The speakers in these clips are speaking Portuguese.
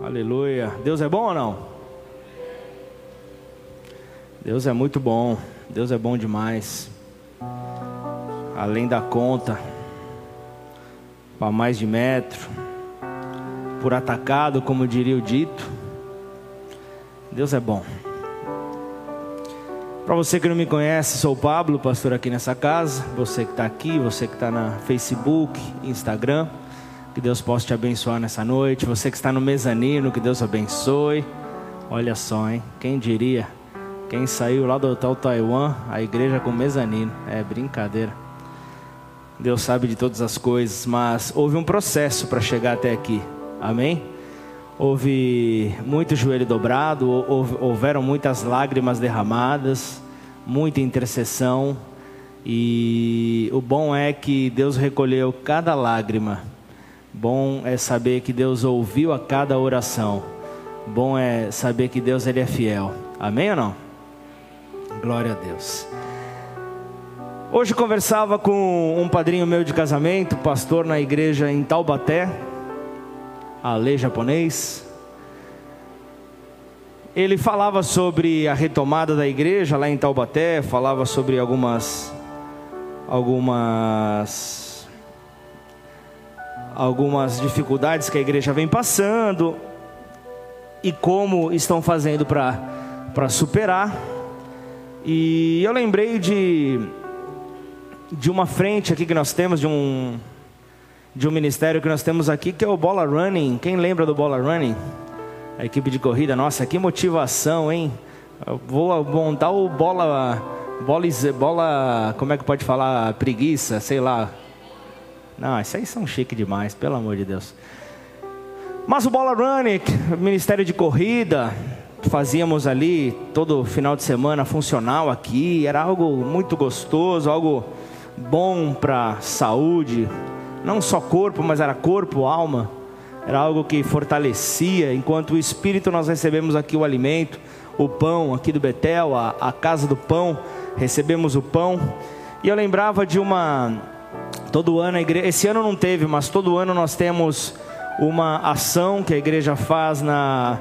Aleluia. Deus é bom ou não? Deus é muito bom. Deus é bom demais. Além da conta, para mais de metro, por atacado, como diria o dito. Deus é bom. Para você que não me conhece, sou o Pablo, pastor aqui nessa casa. Você que está aqui, você que está na Facebook, Instagram. Que Deus possa te abençoar nessa noite. Você que está no mezanino, que Deus abençoe. Olha só, hein? Quem diria? Quem saiu lá do Hotel Taiwan, a igreja com mezanino. É brincadeira. Deus sabe de todas as coisas, mas houve um processo para chegar até aqui. Amém? Houve muito joelho dobrado, houveram muitas lágrimas derramadas, muita intercessão. E o bom é que Deus recolheu cada lágrima Bom é saber que Deus ouviu a cada oração. Bom é saber que Deus ele é fiel. Amém ou não? Glória a Deus. Hoje conversava com um padrinho meu de casamento, pastor na igreja em Taubaté, Ale japonês. Ele falava sobre a retomada da igreja lá em Taubaté, falava sobre algumas algumas algumas dificuldades que a igreja vem passando e como estão fazendo para superar. E eu lembrei de, de uma frente aqui que nós temos, de um, de um ministério que nós temos aqui, que é o Bola Running. Quem lembra do Bola Running? A equipe de corrida, nossa, que motivação, hein? Eu vou montar o bola, bola, bola, como é que pode falar? Preguiça, sei lá, não, isso aí são chique demais, pelo amor de Deus. Mas o Bola Running, Ministério de Corrida, fazíamos ali todo final de semana funcional aqui, era algo muito gostoso, algo bom para saúde, não só corpo, mas era corpo, alma. Era algo que fortalecia, enquanto o espírito nós recebemos aqui o alimento, o pão aqui do Betel, a, a casa do pão, recebemos o pão. E eu lembrava de uma Todo ano a igreja, esse ano não teve, mas todo ano nós temos uma ação que a igreja faz na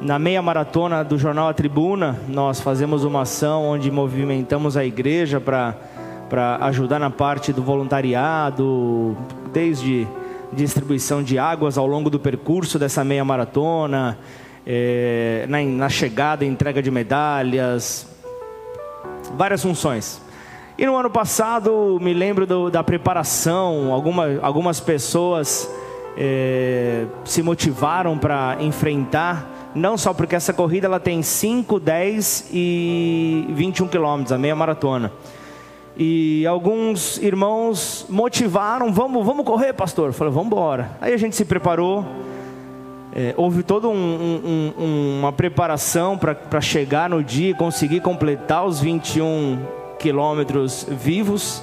na meia maratona do jornal A Tribuna. Nós fazemos uma ação onde movimentamos a igreja para para ajudar na parte do voluntariado, desde distribuição de águas ao longo do percurso dessa meia maratona, é, na, na chegada, entrega de medalhas, várias funções. E no ano passado, me lembro do, da preparação, alguma, algumas pessoas é, se motivaram para enfrentar, não só porque essa corrida ela tem 5, 10 e 21 quilômetros, a meia maratona. E alguns irmãos motivaram, vamos, vamos correr, pastor. Eu falei, vamos embora. Aí a gente se preparou. É, houve toda um, um, uma preparação para chegar no dia e conseguir completar os 21 quilômetros vivos,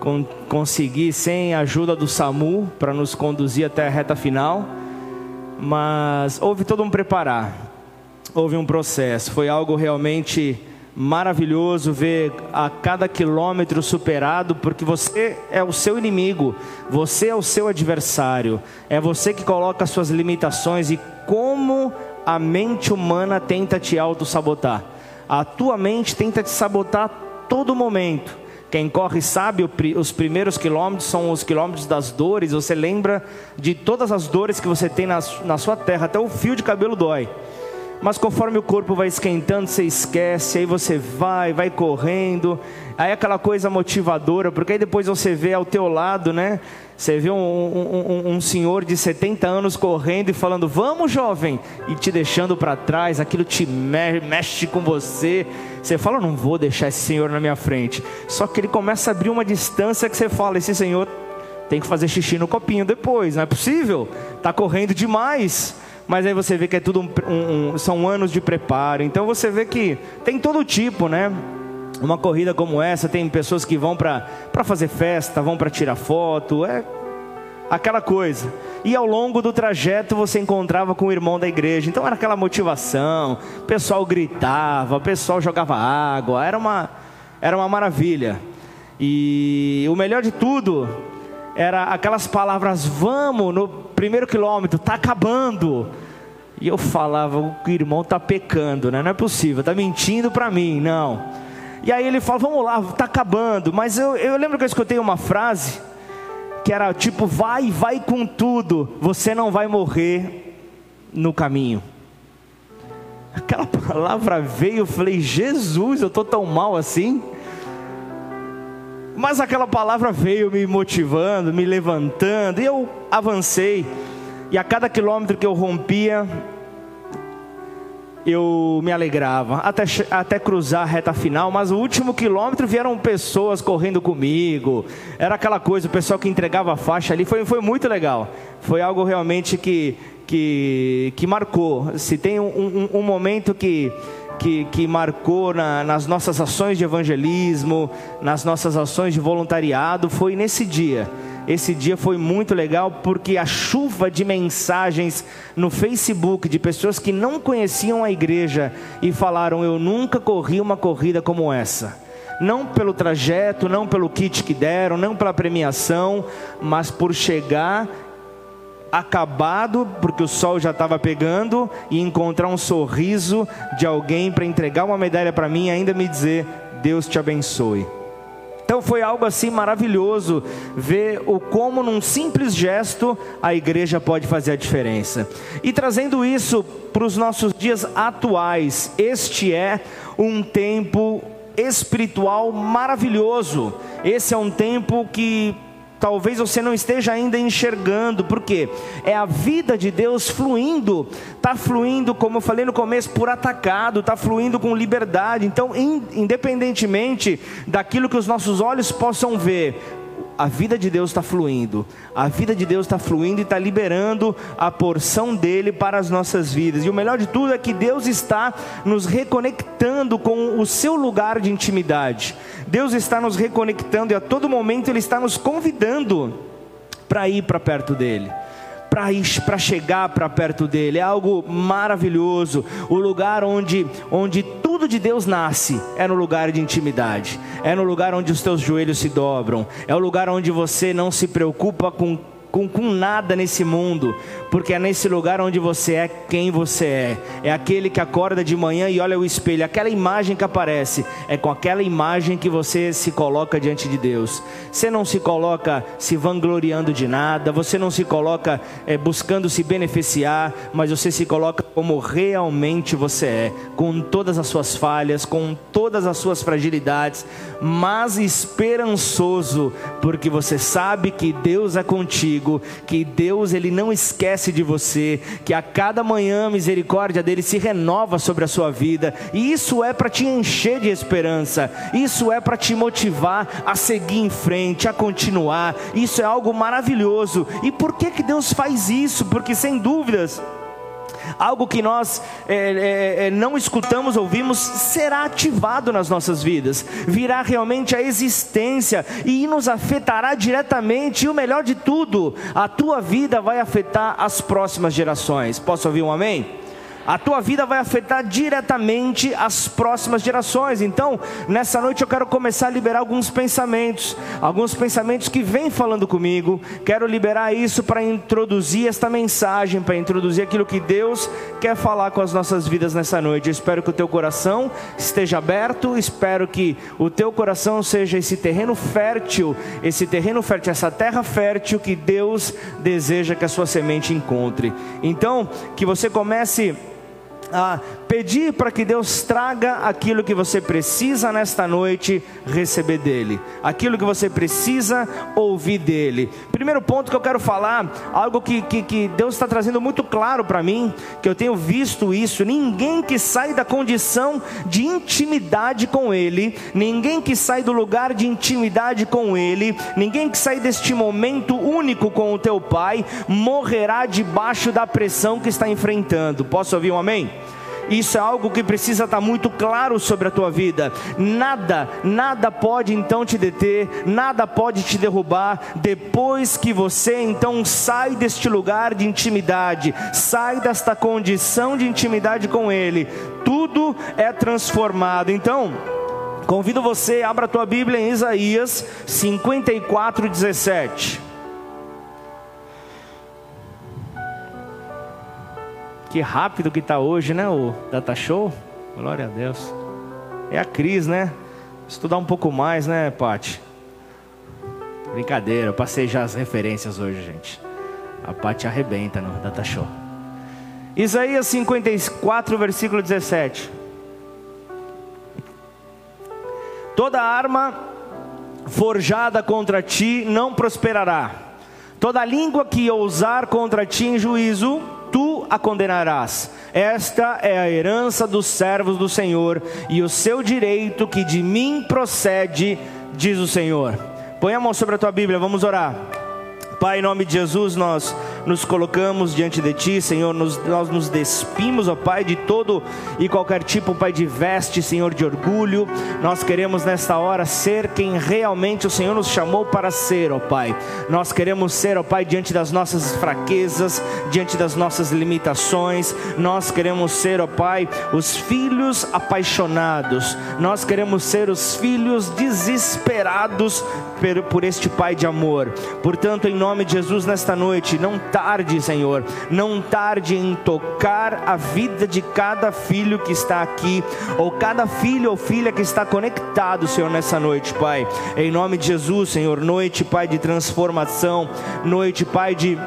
con consegui sem a ajuda do SAMU para nos conduzir até a reta final, mas houve todo um preparar, houve um processo, foi algo realmente maravilhoso ver a cada quilômetro superado, porque você é o seu inimigo, você é o seu adversário, é você que coloca as suas limitações e como a mente humana tenta te auto-sabotar. A tua mente tenta te sabotar todo momento. Quem corre sabe, os primeiros quilômetros são os quilômetros das dores. Você lembra de todas as dores que você tem na, sua terra, até o fio de cabelo dói. Mas conforme o corpo vai esquentando, você esquece, aí você vai, vai correndo, aí é aquela coisa motivadora, porque aí depois você vê ao teu lado, né? Você vê um, um, um, um senhor de 70 anos correndo e falando, vamos jovem, e te deixando para trás, aquilo te mexe com você. Você fala, não vou deixar esse senhor na minha frente. Só que ele começa a abrir uma distância que você fala, esse senhor tem que fazer xixi no copinho depois, não é possível, está correndo demais mas aí você vê que é tudo um, um, um, são anos de preparo. Então você vê que tem todo tipo, né? Uma corrida como essa tem pessoas que vão para fazer festa, vão para tirar foto, é aquela coisa. E ao longo do trajeto você encontrava com o irmão da igreja. Então era aquela motivação, o pessoal gritava, o pessoal jogava água, era uma era uma maravilha. E o melhor de tudo era aquelas palavras: vamos no primeiro quilômetro, está acabando. E eu falava, o irmão está pecando, né? Não é possível, está mentindo para mim, não. E aí ele fala, vamos lá, está acabando. Mas eu, eu lembro que eu escutei uma frase que era tipo, vai, vai com tudo, você não vai morrer no caminho. Aquela palavra veio, eu falei, Jesus, eu estou tão mal assim. Mas aquela palavra veio me motivando, me levantando, e eu avancei. E a cada quilômetro que eu rompia, eu me alegrava até, até cruzar a reta final, mas o último quilômetro vieram pessoas correndo comigo, era aquela coisa, o pessoal que entregava a faixa ali, foi, foi muito legal, foi algo realmente que, que, que marcou. Se tem um, um, um momento que, que, que marcou na, nas nossas ações de evangelismo, nas nossas ações de voluntariado, foi nesse dia esse dia foi muito legal porque a chuva de mensagens no Facebook de pessoas que não conheciam a igreja e falaram: Eu nunca corri uma corrida como essa. Não pelo trajeto, não pelo kit que deram, não pela premiação, mas por chegar acabado, porque o sol já estava pegando, e encontrar um sorriso de alguém para entregar uma medalha para mim e ainda me dizer: Deus te abençoe. Então foi algo assim maravilhoso ver o como num simples gesto a igreja pode fazer a diferença. E trazendo isso para os nossos dias atuais, este é um tempo espiritual maravilhoso. Esse é um tempo que talvez você não esteja ainda enxergando, porque é a vida de Deus fluindo, está fluindo, como eu falei no começo, por atacado, está fluindo com liberdade. Então, independentemente daquilo que os nossos olhos possam ver, a vida de Deus está fluindo, a vida de Deus está fluindo e está liberando a porção dele para as nossas vidas. E o melhor de tudo é que Deus está nos reconectando com o seu lugar de intimidade. Deus está nos reconectando e a todo momento Ele está nos convidando para ir para perto dele para chegar para perto dele. É algo maravilhoso. O lugar onde, onde tudo de Deus nasce é no lugar de intimidade. É no lugar onde os teus joelhos se dobram. É o lugar onde você não se preocupa com com, com nada nesse mundo, porque é nesse lugar onde você é quem você é. É aquele que acorda de manhã e olha o espelho, aquela imagem que aparece, é com aquela imagem que você se coloca diante de Deus. Você não se coloca se vangloriando de nada, você não se coloca é, buscando se beneficiar, mas você se coloca como realmente você é, com todas as suas falhas, com todas as suas fragilidades, mas esperançoso, porque você sabe que Deus é contigo que Deus ele não esquece de você, que a cada manhã a misericórdia dele se renova sobre a sua vida, e isso é para te encher de esperança, isso é para te motivar a seguir em frente, a continuar. Isso é algo maravilhoso. E por que que Deus faz isso? Porque sem dúvidas, algo que nós é, é, é, não escutamos, ouvimos, será ativado nas nossas vidas, virá realmente a existência e nos afetará diretamente. E o melhor de tudo, a tua vida vai afetar as próximas gerações. Posso ouvir um amém? A tua vida vai afetar diretamente as próximas gerações. Então, nessa noite eu quero começar a liberar alguns pensamentos, alguns pensamentos que vêm falando comigo. Quero liberar isso para introduzir esta mensagem, para introduzir aquilo que Deus quer falar com as nossas vidas nessa noite. Eu espero que o teu coração esteja aberto, espero que o teu coração seja esse terreno fértil, esse terreno fértil, essa terra fértil que Deus deseja que a sua semente encontre. Então, que você comece a pedir para que Deus traga aquilo que você precisa nesta noite receber dele, aquilo que você precisa ouvir dele. Primeiro ponto que eu quero falar, algo que, que, que Deus está trazendo muito claro para mim, que eu tenho visto isso: ninguém que sai da condição de intimidade com Ele, ninguém que sai do lugar de intimidade com Ele, ninguém que sai deste momento único com o teu Pai, morrerá debaixo da pressão que está enfrentando. Posso ouvir um amém? Isso é algo que precisa estar muito claro sobre a tua vida. Nada, nada pode então te deter, nada pode te derrubar depois que você então sai deste lugar de intimidade, sai desta condição de intimidade com Ele. Tudo é transformado. Então, convido você, abra a tua Bíblia em Isaías 54, Que rápido que está hoje, né? O Data Show. Glória a Deus. É a Cris, né? Estudar um pouco mais, né, Pati? Brincadeira, eu passei já as referências hoje, gente. A Pati arrebenta no Data Show. Isaías 54, versículo 17. Toda arma forjada contra ti não prosperará. Toda língua que ousar contra ti em juízo, tu a condenarás. Esta é a herança dos servos do Senhor e o seu direito que de mim procede, diz o Senhor. Põe a mão sobre a tua Bíblia, vamos orar. Pai, em nome de Jesus, nós nos colocamos diante de Ti, Senhor, nos, nós nos despimos, ó Pai, de todo e qualquer tipo, Pai, de veste, Senhor, de orgulho. Nós queremos nesta hora ser quem realmente o Senhor nos chamou para ser, ó Pai. Nós queremos ser, ó Pai, diante das nossas fraquezas, diante das nossas limitações. Nós queremos ser, ó Pai, os filhos apaixonados. Nós queremos ser os filhos desesperados por, por este Pai de amor. Portanto, em nome de Jesus, nesta noite, não tarde, Senhor, não tarde em tocar a vida de cada filho que está aqui, ou cada filho ou filha que está conectado, Senhor, nessa noite, Pai. Em nome de Jesus, Senhor, noite, Pai, de transformação, noite, Pai, de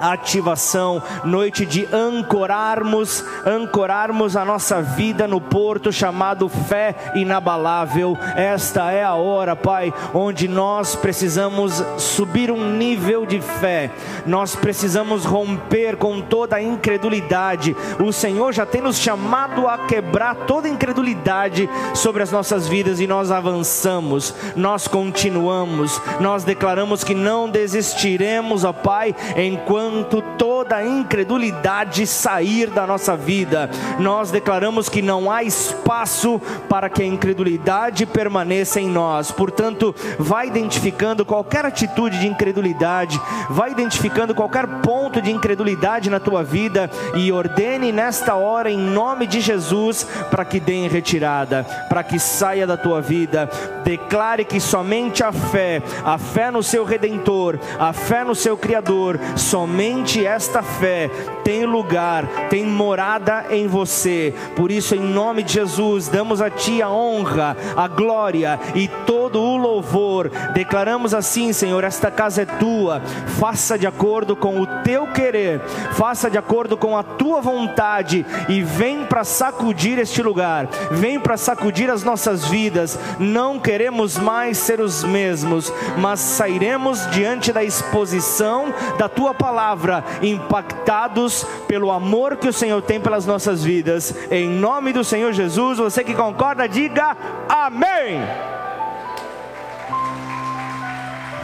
ativação, noite de ancorarmos, ancorarmos a nossa vida no porto chamado fé inabalável. Esta é a hora, Pai, onde nós precisamos subir um nível de fé. Nós precisamos romper com toda a incredulidade. O Senhor já tem nos chamado a quebrar toda a incredulidade sobre as nossas vidas e nós avançamos. Nós continuamos. Nós declaramos que não desistiremos, ó Pai, enquanto enquanto toda incredulidade sair da nossa vida. Nós declaramos que não há espaço para que a incredulidade permaneça em nós. Portanto, vai identificando qualquer atitude de incredulidade, vai identificando qualquer ponto de incredulidade na tua vida e ordene nesta hora em nome de Jesus para que dê em retirada, para que saia da tua vida. Declare que somente a fé, a fé no seu redentor, a fé no seu criador, somente somente esta fé tem lugar, tem morada em você. Por isso, em nome de Jesus, damos a Ti a honra, a glória e todo o louvor. Declaramos assim, Senhor: esta casa é tua, faça de acordo com o teu querer, faça de acordo com a tua vontade e vem para sacudir este lugar, vem para sacudir as nossas vidas. Não queremos mais ser os mesmos, mas sairemos diante da exposição da tua palavra palavra, impactados pelo amor que o Senhor tem pelas nossas vidas. Em nome do Senhor Jesus, você que concorda, diga amém.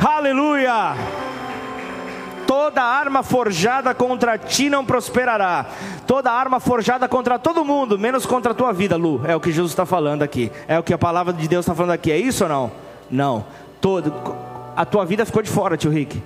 Aleluia! Toda arma forjada contra ti não prosperará. Toda arma forjada contra todo mundo, menos contra a tua vida, Lu. É o que Jesus está falando aqui. É o que a palavra de Deus está falando aqui. É isso ou não? Não. Todo, a tua vida ficou de fora, tio Rick.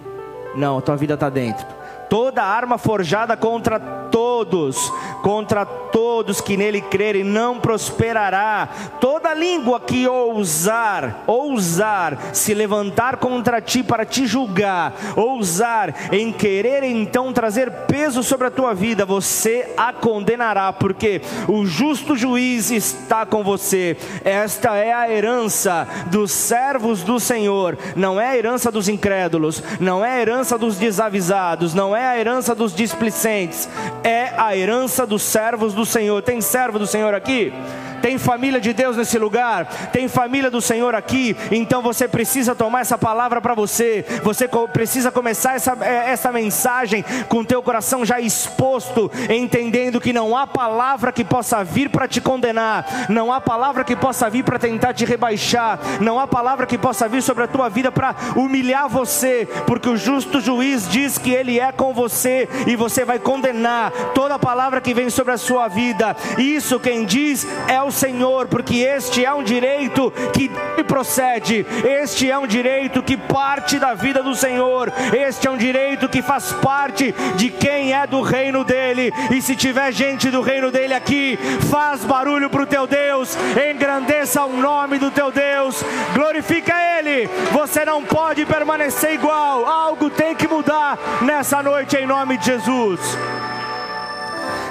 Não, a tua vida está dentro toda arma forjada contra todos, contra todos que nele crerem, não prosperará. Toda língua que ousar, ousar se levantar contra ti para te julgar, ousar em querer então trazer peso sobre a tua vida, você a condenará, porque o justo juiz está com você. Esta é a herança dos servos do Senhor, não é a herança dos incrédulos, não é a herança dos desavisados, não é a herança dos displicentes, é a herança dos servos do Senhor. Tem servo do Senhor aqui? Tem família de Deus nesse lugar, tem família do Senhor aqui, então você precisa tomar essa palavra para você. Você precisa começar essa, é, essa mensagem com teu coração já exposto, entendendo que não há palavra que possa vir para te condenar, não há palavra que possa vir para tentar te rebaixar, não há palavra que possa vir sobre a tua vida para humilhar você, porque o justo juiz diz que ele é com você e você vai condenar toda palavra que vem sobre a sua vida. Isso quem diz é o ao Senhor, porque este é um direito que procede, este é um direito que parte da vida do Senhor, este é um direito que faz parte de quem é do reino dele. E se tiver gente do reino dele aqui, faz barulho para o teu Deus, engrandeça o nome do teu Deus, glorifica Ele. Você não pode permanecer igual, algo tem que mudar nessa noite em nome de Jesus.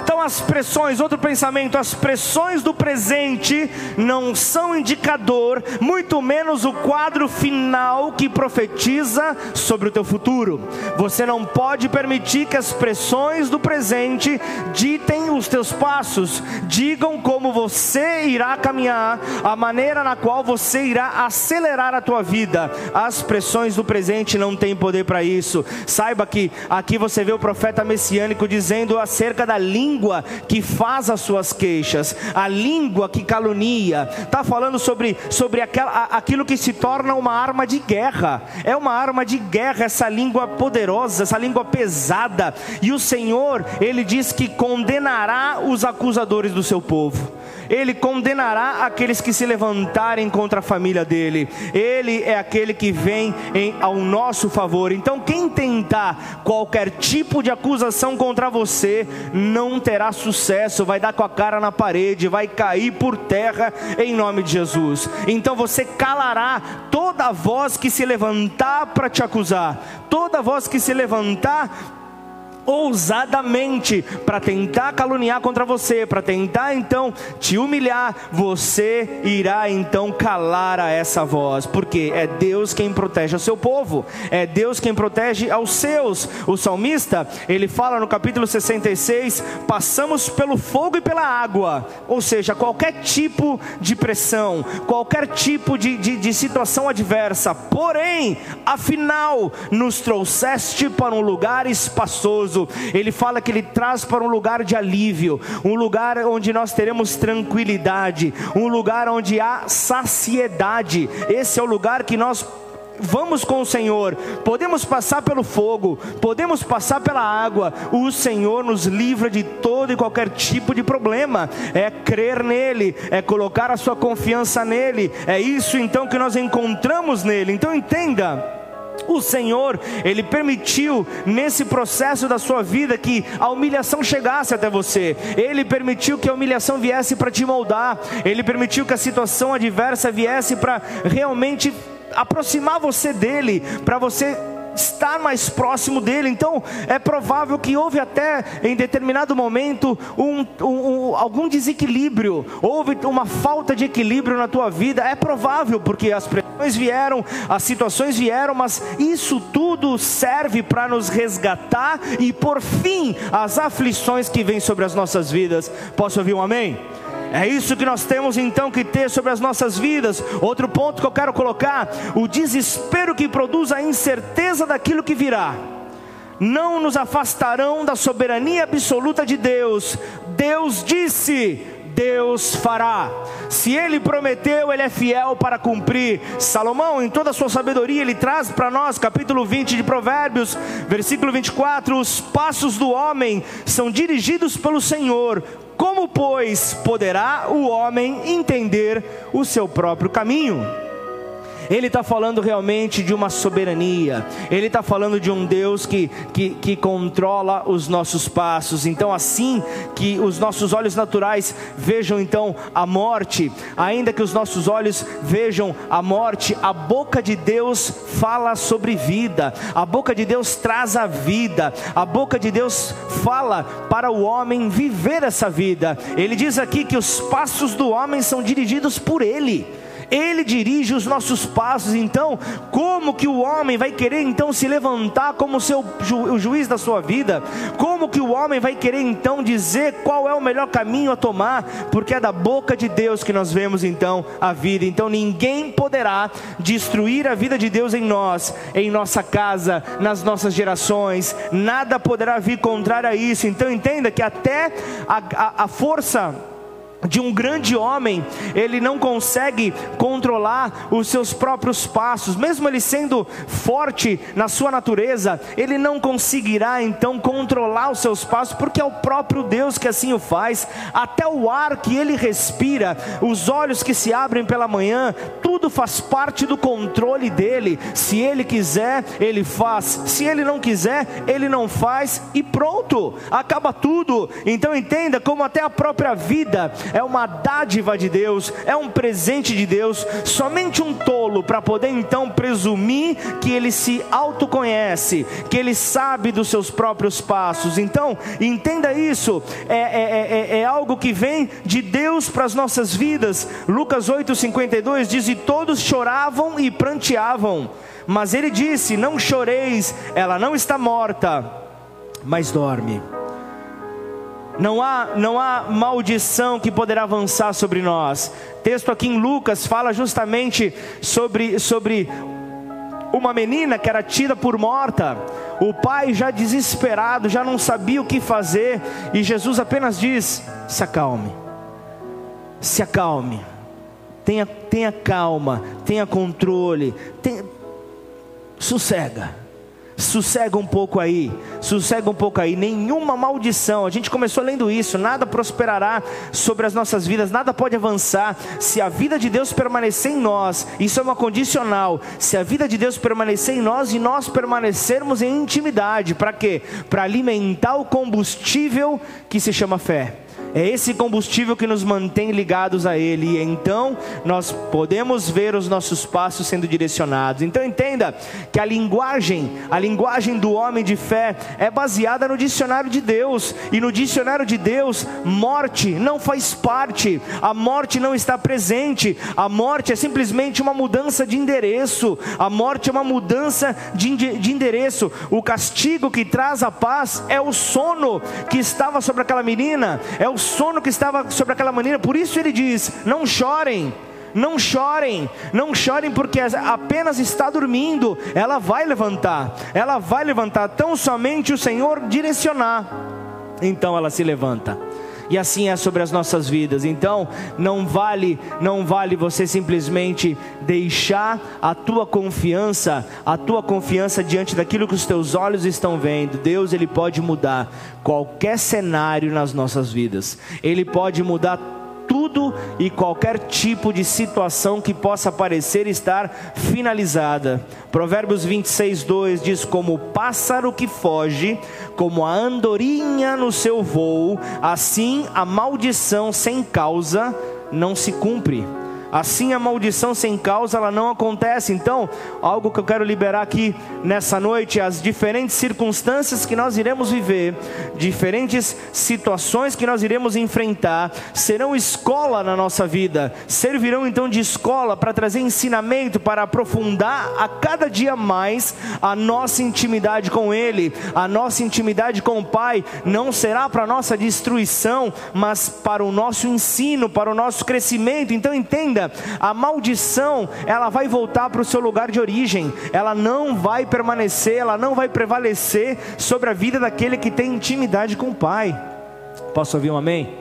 Então as pressões, outro pensamento, as pressões do presente não são indicador, muito menos o quadro final que profetiza sobre o teu futuro. Você não pode permitir que as pressões do presente ditem os teus passos, digam como você irá caminhar, a maneira na qual você irá acelerar a tua vida. As pressões do presente não têm poder para isso. Saiba que aqui você vê o profeta messiânico dizendo acerca da língua que faz as suas queixas, a língua que calunia. Está falando sobre, sobre aquela, aquilo que se torna uma arma de guerra. É uma arma de guerra essa língua poderosa, essa língua pesada. E o Senhor, ele diz que condenará os acusadores do seu povo. Ele condenará aqueles que se levantarem contra a família dele. Ele é aquele que vem em, ao nosso favor. Então, quem tentar qualquer tipo de acusação contra você, não terá sucesso, vai dar com a cara na parede, vai cair por terra em nome de Jesus. Então, você calará toda voz que se levantar para te acusar, toda voz que se levantar ousadamente para tentar caluniar contra você, para tentar então te humilhar, você irá então calar a essa voz, porque é Deus quem protege o seu povo, é Deus quem protege aos seus. O salmista, ele fala no capítulo 66: passamos pelo fogo e pela água, ou seja, qualquer tipo de pressão, qualquer tipo de, de, de situação adversa, porém, afinal, nos trouxeste para um lugar espaçoso ele fala que ele traz para um lugar de alívio, um lugar onde nós teremos tranquilidade, um lugar onde há saciedade. Esse é o lugar que nós vamos com o Senhor, podemos passar pelo fogo, podemos passar pela água, o Senhor nos livra de todo e qualquer tipo de problema, é crer nele, é colocar a sua confiança nele, é isso então que nós encontramos nele. Então entenda. O Senhor, Ele permitiu nesse processo da sua vida que a humilhação chegasse até você, Ele permitiu que a humilhação viesse para te moldar, Ele permitiu que a situação adversa viesse para realmente aproximar você dele, para você estar mais próximo dele. Então é provável que houve até em determinado momento um, um, um, algum desequilíbrio, houve uma falta de equilíbrio na tua vida. É provável porque as pressões vieram, as situações vieram, mas isso tudo serve para nos resgatar e por fim as aflições que vêm sobre as nossas vidas. Posso ouvir um amém? É isso que nós temos então que ter sobre as nossas vidas. Outro ponto que eu quero colocar: o desespero que produz a incerteza daquilo que virá. Não nos afastarão da soberania absoluta de Deus. Deus disse: Deus fará. Se ele prometeu, ele é fiel para cumprir. Salomão, em toda a sua sabedoria, ele traz para nós, capítulo 20 de Provérbios, versículo 24: os passos do homem são dirigidos pelo Senhor. Como, pois, poderá o homem entender o seu próprio caminho? Ele está falando realmente de uma soberania, ele está falando de um Deus que, que, que controla os nossos passos. Então, assim que os nossos olhos naturais vejam então a morte, ainda que os nossos olhos vejam a morte, a boca de Deus fala sobre vida, a boca de Deus traz a vida, a boca de Deus fala para o homem viver essa vida. Ele diz aqui que os passos do homem são dirigidos por Ele. Ele dirige os nossos passos. Então, como que o homem vai querer então se levantar como seu, o juiz da sua vida? Como que o homem vai querer então dizer qual é o melhor caminho a tomar? Porque é da boca de Deus que nós vemos então a vida. Então, ninguém poderá destruir a vida de Deus em nós, em nossa casa, nas nossas gerações. Nada poderá vir contrário a isso. Então, entenda que até a, a, a força de um grande homem, ele não consegue controlar os seus próprios passos, mesmo ele sendo forte na sua natureza, ele não conseguirá então controlar os seus passos, porque é o próprio Deus que assim o faz. Até o ar que ele respira, os olhos que se abrem pela manhã, tudo faz parte do controle dele. Se ele quiser, ele faz, se ele não quiser, ele não faz, e pronto, acaba tudo. Então entenda como até a própria vida é uma dádiva de Deus, é um presente de Deus. Somente um tolo para poder então presumir que ele se autoconhece, que ele sabe dos seus próprios passos. Então, entenda isso, é, é, é, é algo que vem de Deus para as nossas vidas. Lucas 8,52 diz: E todos choravam e pranteavam. Mas ele disse: Não choreis, ela não está morta, mas dorme. Não há, não há maldição que poderá avançar sobre nós. Texto aqui em Lucas fala justamente sobre, sobre uma menina que era tida por morta. O pai já desesperado, já não sabia o que fazer, e Jesus apenas diz: se acalme, se acalme, tenha, tenha calma, tenha controle, tenha, sossega sossega um pouco aí, sossega um pouco aí, nenhuma maldição. A gente começou lendo isso, nada prosperará sobre as nossas vidas, nada pode avançar se a vida de Deus permanecer em nós. Isso é uma condicional. Se a vida de Deus permanecer em nós e nós permanecermos em intimidade, para quê? Para alimentar o combustível que se chama fé. É esse combustível que nos mantém ligados a Ele, e então nós podemos ver os nossos passos sendo direcionados. Então entenda que a linguagem, a linguagem do homem de fé, é baseada no dicionário de Deus, e no dicionário de Deus, morte não faz parte, a morte não está presente, a morte é simplesmente uma mudança de endereço, a morte é uma mudança de, de endereço. O castigo que traz a paz é o sono que estava sobre aquela menina, é o sono que estava sobre aquela maneira. Por isso ele diz: Não chorem, não chorem, não chorem, porque apenas está dormindo. Ela vai levantar, ela vai levantar. Tão somente o Senhor direcionar, então ela se levanta. E assim é sobre as nossas vidas. Então, não vale, não vale você simplesmente deixar a tua confiança, a tua confiança diante daquilo que os teus olhos estão vendo. Deus, ele pode mudar qualquer cenário nas nossas vidas. Ele pode mudar tudo e qualquer tipo de situação que possa parecer estar finalizada. Provérbios 26, 2 diz: Como o pássaro que foge, como a andorinha no seu voo, assim a maldição sem causa não se cumpre. Assim a maldição sem causa ela não acontece. Então, algo que eu quero liberar aqui nessa noite, as diferentes circunstâncias que nós iremos viver, diferentes situações que nós iremos enfrentar, serão escola na nossa vida. Servirão então de escola para trazer ensinamento, para aprofundar a cada dia mais a nossa intimidade com ele, a nossa intimidade com o Pai não será para nossa destruição, mas para o nosso ensino, para o nosso crescimento. Então entenda A maldição, ela vai voltar para o seu lugar de origem, ela não vai permanecer, ela não vai prevalecer sobre a vida daquele que tem intimidade com o Pai. Posso ouvir um amém?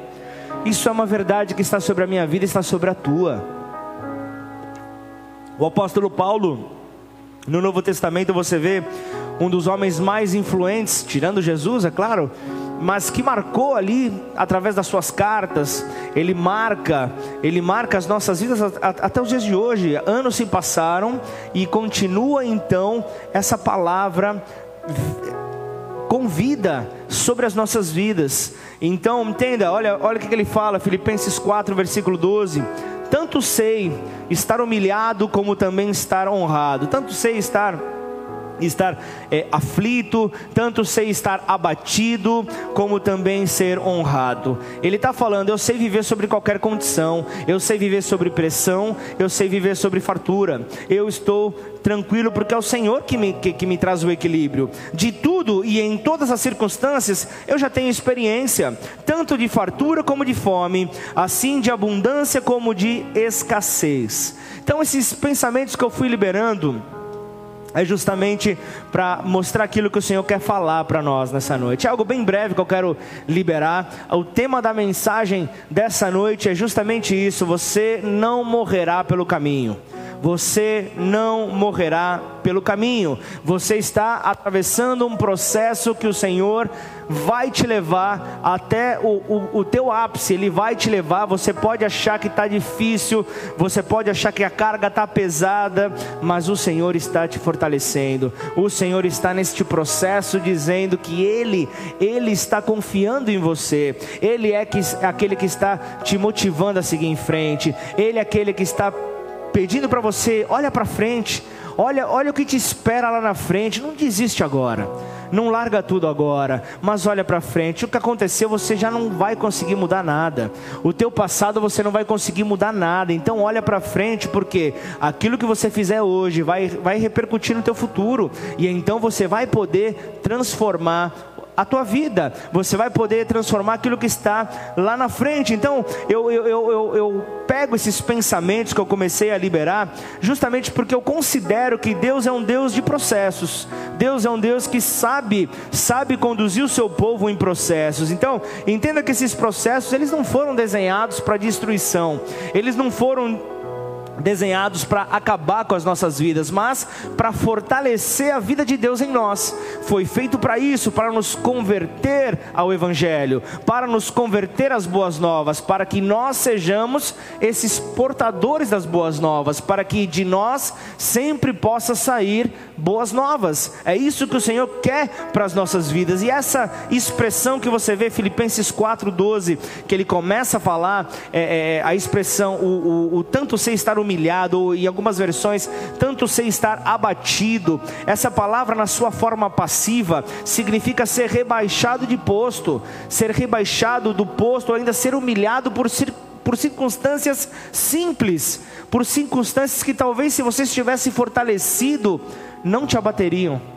Isso é uma verdade que está sobre a minha vida está sobre a tua. O apóstolo Paulo, no Novo Testamento, você vê um dos homens mais influentes, tirando Jesus, é claro, mas que marcou ali através das suas cartas, ele marca, ele marca as nossas vidas até os dias de hoje. Anos se passaram e continua então essa palavra com vida sobre as nossas vidas. Então, entenda, olha, olha o que ele fala, Filipenses 4, versículo 12. Tanto sei estar humilhado como também estar honrado. Tanto sei estar estar é, aflito, tanto sei estar abatido, como também ser honrado. Ele está falando: eu sei viver sobre qualquer condição, eu sei viver sobre pressão, eu sei viver sobre fartura, eu estou tranquilo porque é o Senhor que me, que, que me traz o equilíbrio. De tudo e em todas as circunstâncias, eu já tenho experiência, tanto de fartura como de fome, assim de abundância como de escassez. Então, esses pensamentos que eu fui liberando, é justamente para mostrar aquilo que o Senhor quer falar para nós nessa noite. É algo bem breve que eu quero liberar. O tema da mensagem dessa noite é justamente isso: você não morrerá pelo caminho. Você não morrerá pelo caminho. Você está atravessando um processo que o Senhor vai te levar até o, o, o teu ápice, Ele vai te levar. Você pode achar que está difícil, você pode achar que a carga está pesada, mas o Senhor está te fortalecendo. O Senhor está neste processo dizendo que Ele, Ele está confiando em você. Ele é que, aquele que está te motivando a seguir em frente. Ele é aquele que está pedindo para você, olha para frente, olha, olha o que te espera lá na frente, não desiste agora não larga tudo agora, mas olha para frente. O que aconteceu, você já não vai conseguir mudar nada. O teu passado você não vai conseguir mudar nada. Então olha para frente, porque aquilo que você fizer hoje vai, vai repercutir no teu futuro. E então você vai poder transformar a tua vida, você vai poder transformar aquilo que está lá na frente. Então, eu, eu, eu, eu, pego esses pensamentos que eu comecei a liberar, justamente porque eu considero que Deus é um Deus de processos, Deus é um Deus que sabe, sabe conduzir o seu povo em processos. Então, entenda que esses processos, eles não foram desenhados para destruição, eles não foram desenhados para acabar com as nossas vidas, mas para fortalecer a vida de Deus em nós. Foi feito para isso, para nos converter ao Evangelho, para nos converter às boas novas, para que nós sejamos esses portadores das boas novas, para que de nós sempre possa sair boas novas. É isso que o Senhor quer para as nossas vidas. E essa expressão que você vê, Filipenses 4,12, que ele começa a falar, é, é, a expressão, o, o, o tanto sem estar humilhado, ou em algumas versões, tanto sem estar abatido. Essa palavra, na sua forma passiva, significa ser rebaixado de posto, ser rebaixado do posto, ou ainda ser humilhado por por circunstâncias simples, por circunstâncias que talvez se você estivesse fortalecido, não te abateriam.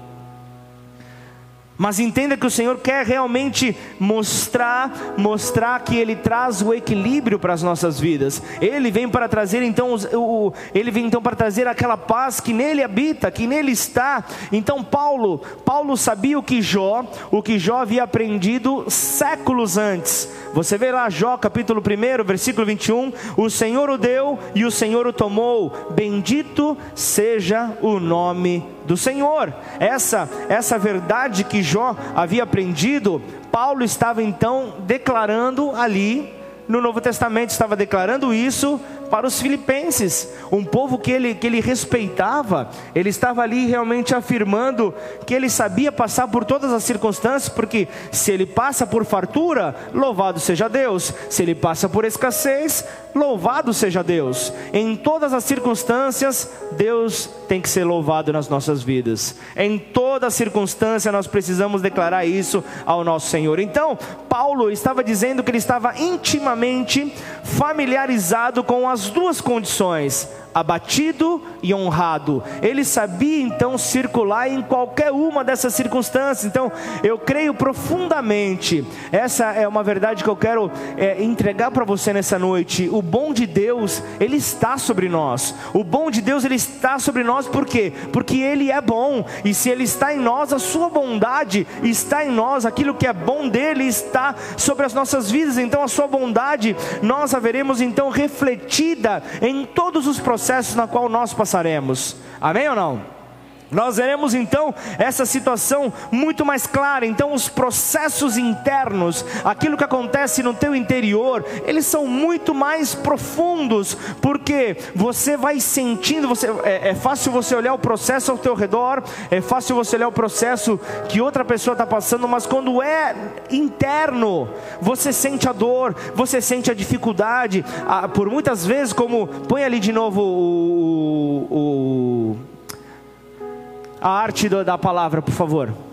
Mas entenda que o Senhor quer realmente mostrar, mostrar que Ele traz o equilíbrio para as nossas vidas. Ele vem para trazer então, o, Ele vem então para trazer aquela paz que nele habita, que nele está. Então Paulo, Paulo sabia o que Jó, o que Jó havia aprendido séculos antes. Você vê lá Jó capítulo 1, versículo 21, o Senhor o deu e o Senhor o tomou. Bendito seja o nome do Senhor. Essa essa verdade que Jó havia aprendido, Paulo estava então declarando ali no Novo Testamento estava declarando isso para os filipenses, um povo que ele, que ele respeitava, ele estava ali realmente afirmando que ele sabia passar por todas as circunstâncias, porque se ele passa por fartura, louvado seja Deus, se ele passa por escassez, louvado seja Deus. Em todas as circunstâncias, Deus tem que ser louvado nas nossas vidas. Em toda circunstância, nós precisamos declarar isso ao nosso Senhor. Então, Paulo estava dizendo que ele estava intimamente familiarizado com as as duas condições, abatido e honrado. Ele sabia então circular em qualquer uma dessas circunstâncias. Então, eu creio profundamente. Essa é uma verdade que eu quero é, entregar para você nessa noite. O bom de Deus, ele está sobre nós. O bom de Deus, ele está sobre nós por quê? Porque ele é bom. E se ele está em nós, a sua bondade está em nós. Aquilo que é bom dele está sobre as nossas vidas. Então, a sua bondade nós haveremos então refletida em todos os processos processos na qual nós passaremos. Amém ou não? Nós veremos então essa situação muito mais clara. Então, os processos internos, aquilo que acontece no teu interior, eles são muito mais profundos, porque você vai sentindo. Você, é, é fácil você olhar o processo ao teu redor, é fácil você olhar o processo que outra pessoa está passando, mas quando é interno, você sente a dor, você sente a dificuldade. Ah, por muitas vezes, como põe ali de novo o, o a arte da palavra, por favor.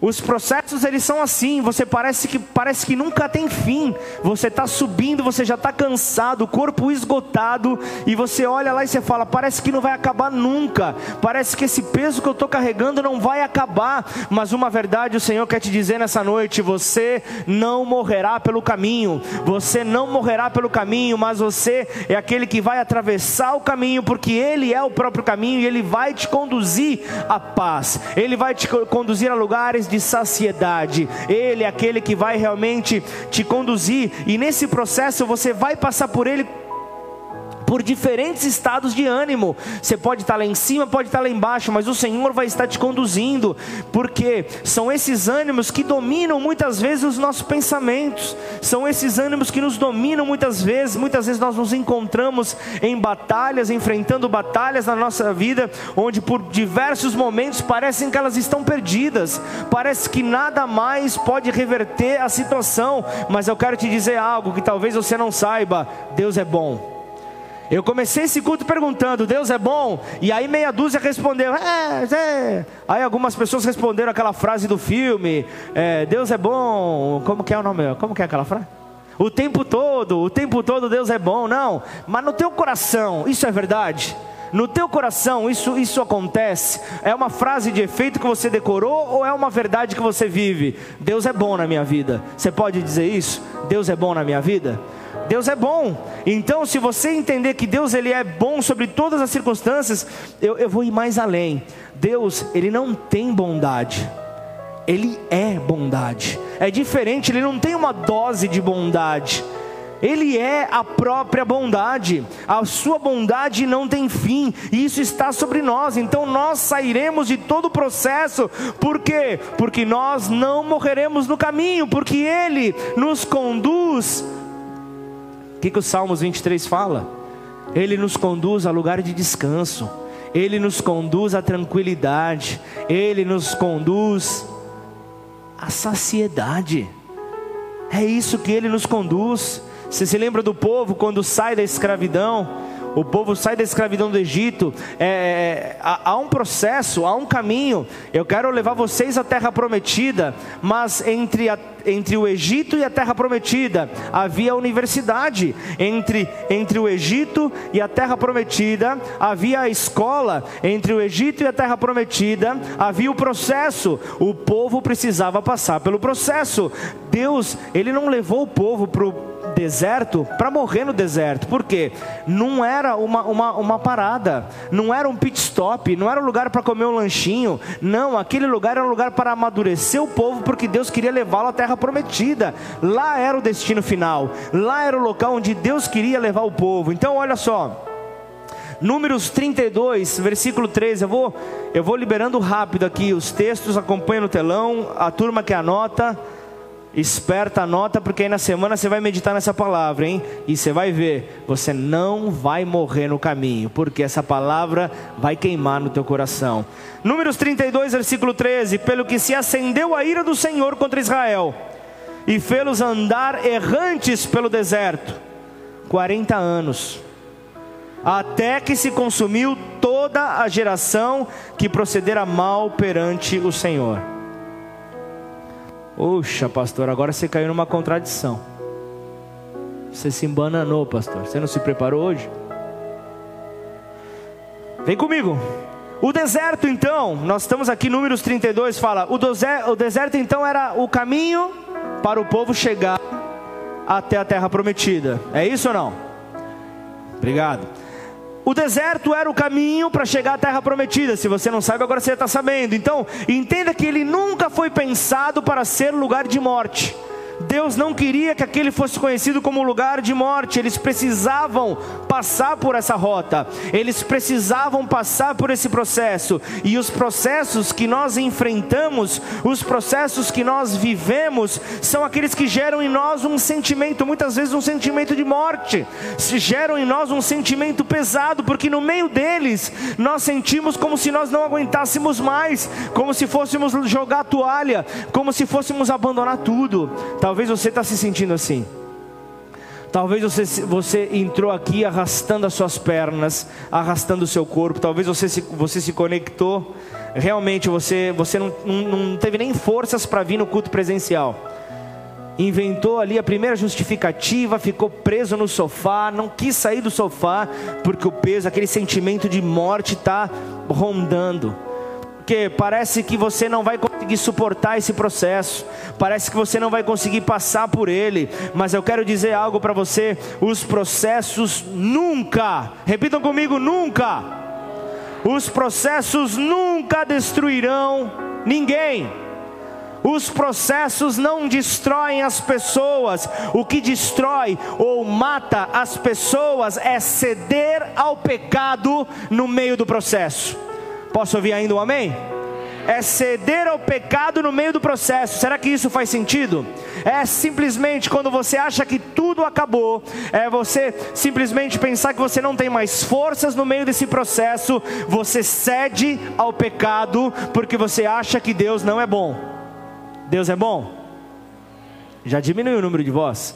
Os processos eles são assim, você parece que parece que nunca tem fim. Você está subindo, você já está cansado, o corpo esgotado e você olha lá e você fala, parece que não vai acabar nunca. Parece que esse peso que eu estou carregando não vai acabar. Mas uma verdade o Senhor quer te dizer nessa noite: você não morrerá pelo caminho. Você não morrerá pelo caminho, mas você é aquele que vai atravessar o caminho, porque Ele é o próprio caminho e Ele vai te conduzir à paz. Ele vai te conduzir a lugares de saciedade. Ele é aquele que vai realmente te conduzir, e nesse processo você vai passar por ele por diferentes estados de ânimo. Você pode estar lá em cima, pode estar lá embaixo, mas o Senhor vai estar te conduzindo, porque são esses ânimos que dominam muitas vezes os nossos pensamentos, são esses ânimos que nos dominam muitas vezes. Muitas vezes nós nos encontramos em batalhas, enfrentando batalhas na nossa vida, onde por diversos momentos parecem que elas estão perdidas, parece que nada mais pode reverter a situação, mas eu quero te dizer algo que talvez você não saiba: Deus é bom. Eu comecei esse culto perguntando: Deus é bom? E aí meia dúzia respondeu: é, é. Aí algumas pessoas responderam aquela frase do filme: é, Deus é bom. Como que é o nome? Como que é aquela frase? O tempo todo, o tempo todo Deus é bom. Não, mas no teu coração, isso é verdade? No teu coração isso, isso acontece? É uma frase de efeito que você decorou ou é uma verdade que você vive? Deus é bom na minha vida. Você pode dizer isso? Deus é bom na minha vida? Deus é bom. Então, se você entender que Deus ele é bom sobre todas as circunstâncias, eu, eu vou ir mais além. Deus, ele não tem bondade. Ele é bondade. É diferente, ele não tem uma dose de bondade. Ele é a própria bondade, a sua bondade não tem fim, e isso está sobre nós, então nós sairemos de todo o processo, por quê? Porque nós não morreremos no caminho, porque Ele nos conduz o que, que o Salmos 23 fala? Ele nos conduz a lugar de descanso, Ele nos conduz à tranquilidade, Ele nos conduz à saciedade. É isso que Ele nos conduz. Você se lembra do povo quando sai da escravidão? O povo sai da escravidão do Egito, é, há, há, um processo, há um caminho. Eu quero levar vocês à terra prometida, mas entre, a, entre o Egito e a terra prometida havia a universidade. Entre, entre o Egito e a terra prometida havia a escola. Entre o Egito e a terra prometida havia o processo. O povo precisava passar pelo processo. Deus, ele não levou o povo para deserto para morrer no deserto. Por quê? Não era uma, uma, uma parada, não era um pit stop, não era um lugar para comer um lanchinho. Não, aquele lugar era um lugar para amadurecer o povo, porque Deus queria levá-lo à terra prometida. Lá era o destino final, lá era o local onde Deus queria levar o povo. Então, olha só. Números 32, versículo 13. Eu vou, eu vou liberando rápido aqui os textos, acompanha no telão, a turma que anota. Esperta, anota, porque aí na semana você vai meditar nessa palavra, hein? E você vai ver, você não vai morrer no caminho, porque essa palavra vai queimar no teu coração. Números 32, versículo 13: Pelo que se acendeu a ira do Senhor contra Israel, e fê-los andar errantes pelo deserto, 40 anos, até que se consumiu toda a geração que procedera mal perante o Senhor. Oxa, pastor, agora você caiu numa contradição. Você se embananou, pastor. Você não se preparou hoje? Vem comigo. O deserto, então, nós estamos aqui, números 32, fala: o deserto, o deserto, então, era o caminho para o povo chegar até a terra prometida. É isso ou não? Obrigado. O deserto era o caminho para chegar à terra prometida. Se você não sabe, agora você está sabendo. Então, entenda que ele nunca foi pensado para ser lugar de morte. Deus não queria que aquele fosse conhecido como lugar de morte, eles precisavam passar por essa rota, eles precisavam passar por esse processo, e os processos que nós enfrentamos, os processos que nós vivemos, são aqueles que geram em nós um sentimento, muitas vezes um sentimento de morte, se geram em nós um sentimento pesado, porque no meio deles nós sentimos como se nós não aguentássemos mais, como se fôssemos jogar a toalha, como se fôssemos abandonar tudo. Talvez você está se sentindo assim. Talvez você, você entrou aqui arrastando as suas pernas, arrastando o seu corpo. Talvez você se, você se conectou. Realmente você, você não, não, teve nem forças para vir no culto presencial. Inventou ali a primeira justificativa, ficou preso no sofá, não quis sair do sofá, porque o peso, aquele sentimento de morte está rondando porque parece que você não vai conseguir suportar esse processo, parece que você não vai conseguir passar por ele, mas eu quero dizer algo para você: os processos nunca, repitam comigo, nunca, os processos nunca destruirão ninguém. Os processos não destroem as pessoas. O que destrói ou mata as pessoas é ceder ao pecado no meio do processo. Posso ouvir ainda um amém? é ceder ao pecado no meio do processo. Será que isso faz sentido? É simplesmente quando você acha que tudo acabou, é você simplesmente pensar que você não tem mais forças no meio desse processo, você cede ao pecado porque você acha que Deus não é bom. Deus é bom? Já diminuiu o número de voz.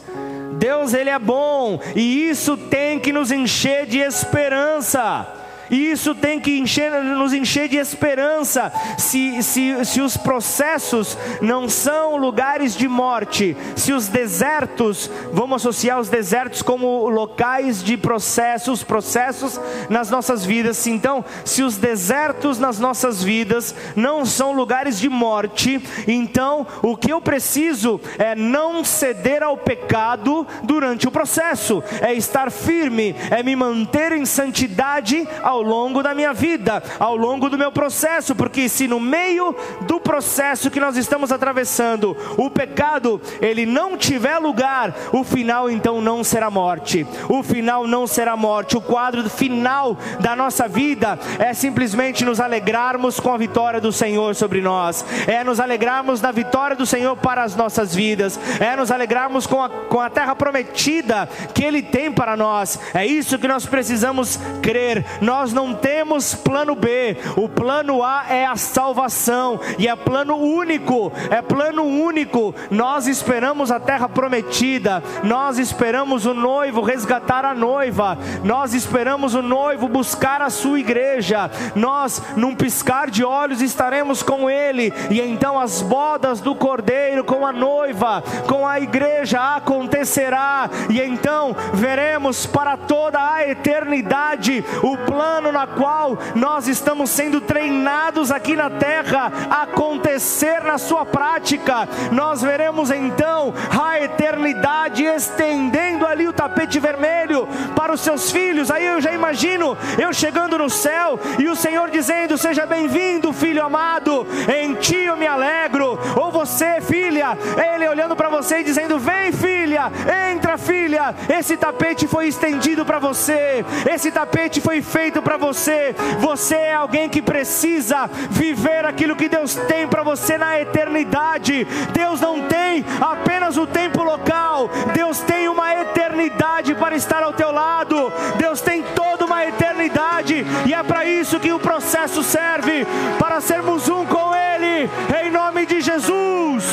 Deus ele é bom e isso tem que nos encher de esperança. E isso tem que encher, nos encher de esperança. Se, se, se os processos não são lugares de morte, se os desertos, vamos associar os desertos como locais de processos, processos nas nossas vidas. Então, se os desertos nas nossas vidas não são lugares de morte, então o que eu preciso é não ceder ao pecado durante o processo, é estar firme, é me manter em santidade ao ao longo da minha vida, ao longo do meu processo, porque se no meio do processo que nós estamos atravessando, o pecado ele não tiver lugar, o final então não será morte. O final não será morte. O quadro final da nossa vida é simplesmente nos alegrarmos com a vitória do Senhor sobre nós. É nos alegrarmos da vitória do Senhor para as nossas vidas. É nos alegrarmos com a, com a terra prometida que Ele tem para nós. É isso que nós precisamos crer. Nós não temos plano B, o plano A é a salvação, e é plano único, é plano único. Nós esperamos a terra prometida, nós esperamos o noivo resgatar a noiva, nós esperamos o noivo buscar a sua igreja, nós, num piscar de olhos, estaremos com ele, e então as bodas do cordeiro com a noiva, com a igreja acontecerá, e então veremos para toda a eternidade o plano plano na qual nós estamos sendo treinados aqui na terra acontecer na sua prática. Nós veremos então a eternidade estendendo ali o tapete vermelho para os seus filhos. Aí eu já imagino eu chegando no céu e o Senhor dizendo: Seja bem-vindo, filho amado, em ti eu me alegro. Ou você, filha, ele olhando para você e dizendo: Vem, filha, entra, filha. Esse tapete foi estendido para você, esse tapete foi feito para você. Você é alguém que precisa viver aquilo que Deus tem para você na eternidade. Deus não tem apenas o tempo local, Deus tem uma eternidade para estar ao teu lado. Deus tem toda uma eternidade e é para isso que o processo serve para sermos um com Ele, em nome de Jesus.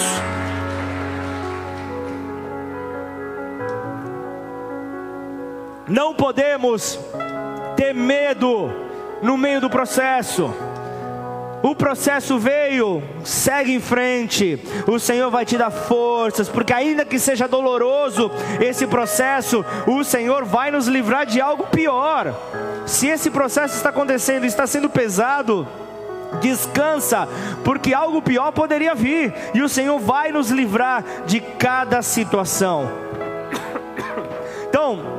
Não podemos ter medo no meio do processo. O processo veio, segue em frente. O Senhor vai te dar forças, porque ainda que seja doloroso esse processo, o Senhor vai nos livrar de algo pior. Se esse processo está acontecendo, está sendo pesado, descansa, porque algo pior poderia vir, e o Senhor vai nos livrar de cada situação. Então,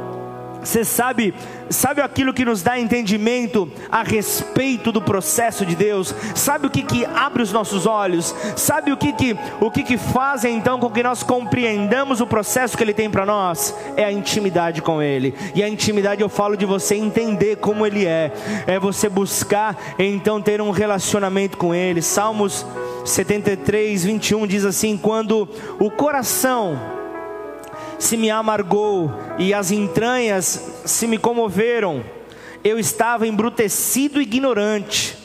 você sabe Sabe aquilo que nos dá entendimento a respeito do processo de Deus? Sabe o que, que abre os nossos olhos? Sabe o que, que, o que, que faz então com que nós compreendamos o processo que Ele tem para nós? É a intimidade com Ele. E a intimidade eu falo de você entender como Ele é. É você buscar então ter um relacionamento com Ele. Salmos 73, 21 diz assim: Quando o coração se me amargou e as entranhas se me comoveram. Eu estava embrutecido e ignorante.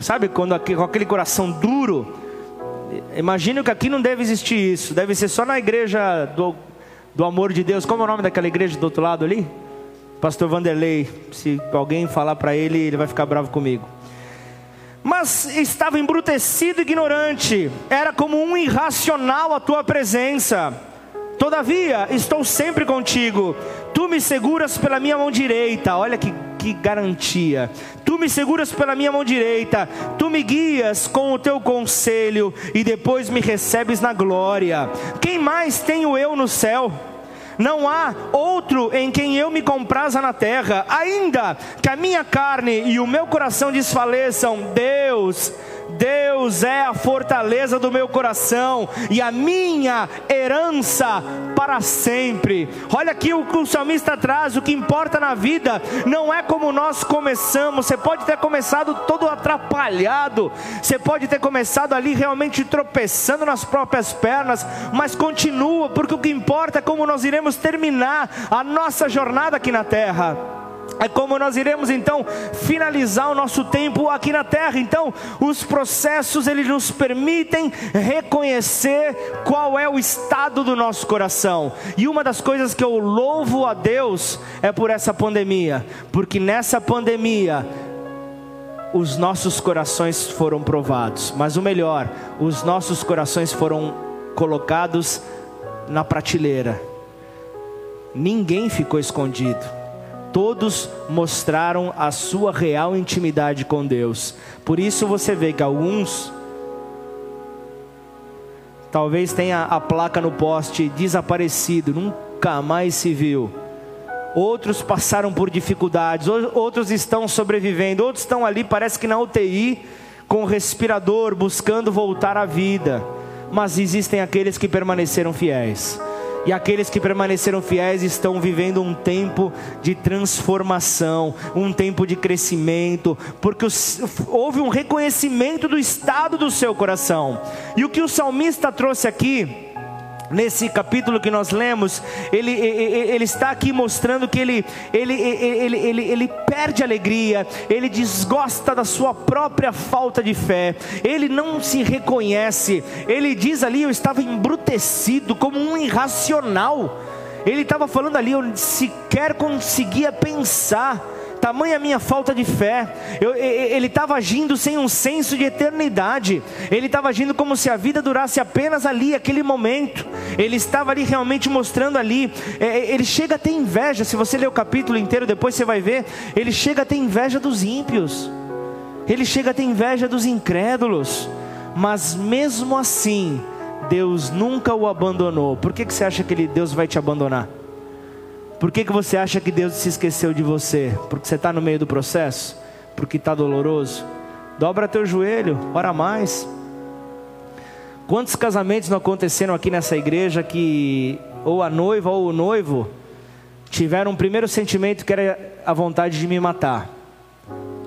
Sabe quando com aquele coração duro? Imagino que aqui não deve existir isso. Deve ser só na igreja do, do amor de Deus. Como é o nome daquela igreja do outro lado ali? Pastor Vanderlei. Se alguém falar para ele, ele vai ficar bravo comigo. Mas estava embrutecido e ignorante. Era como um irracional a tua presença Todavia, estou sempre contigo. Tu me seguras pela minha mão direita. Olha que, que garantia. Tu me seguras pela minha mão direita. Tu me guias com o teu conselho e depois me recebes na glória. Quem mais tenho eu no céu? Não há outro em quem eu me compraza na terra. Ainda que a minha carne e o meu coração desfaleçam, Deus Deus é a fortaleza do meu coração e a minha herança para sempre. Olha aqui o que o salmista traz: o que importa na vida não é como nós começamos. Você pode ter começado todo atrapalhado, você pode ter começado ali realmente tropeçando nas próprias pernas, mas continua, porque o que importa é como nós iremos terminar a nossa jornada aqui na terra. É como nós iremos então finalizar o nosso tempo aqui na terra. Então, os processos eles nos permitem reconhecer qual é o estado do nosso coração. E uma das coisas que eu louvo a Deus é por essa pandemia, porque nessa pandemia os nossos corações foram provados, mas o melhor, os nossos corações foram colocados na prateleira. Ninguém ficou escondido todos mostraram a sua real intimidade com Deus. Por isso você vê que alguns talvez tenha a placa no poste desaparecido, nunca mais se viu. Outros passaram por dificuldades, outros estão sobrevivendo, outros estão ali, parece que na UTI, com o respirador, buscando voltar à vida. Mas existem aqueles que permaneceram fiéis e aqueles que permaneceram fiéis estão vivendo um tempo de transformação, um tempo de crescimento, porque houve um reconhecimento do estado do seu coração. E o que o salmista trouxe aqui, nesse capítulo que nós lemos, ele, ele, ele, está aqui mostrando que ele, ele, ele, ele, ele perde alegria, ele desgosta da sua própria falta de fé, ele não se reconhece, ele diz ali: Eu estava embrutecido como um irracional. Ele estava falando ali, eu sequer conseguia pensar tamanha minha falta de fé. Eu, ele estava agindo sem um senso de eternidade. Ele estava agindo como se a vida durasse apenas ali, aquele momento. Ele estava ali realmente mostrando ali. É, é, ele chega a ter inveja. Se você ler o capítulo inteiro, depois você vai ver. Ele chega a ter inveja dos ímpios. Ele chega a ter inveja dos incrédulos. Mas mesmo assim, Deus nunca o abandonou. Por que, que você acha que ele, Deus vai te abandonar? Por que, que você acha que Deus se esqueceu de você? Porque você está no meio do processo? Porque está doloroso? Dobra teu joelho, ora mais. Quantos casamentos não aconteceram aqui nessa igreja que ou a noiva ou o noivo tiveram um primeiro sentimento que era a vontade de me matar?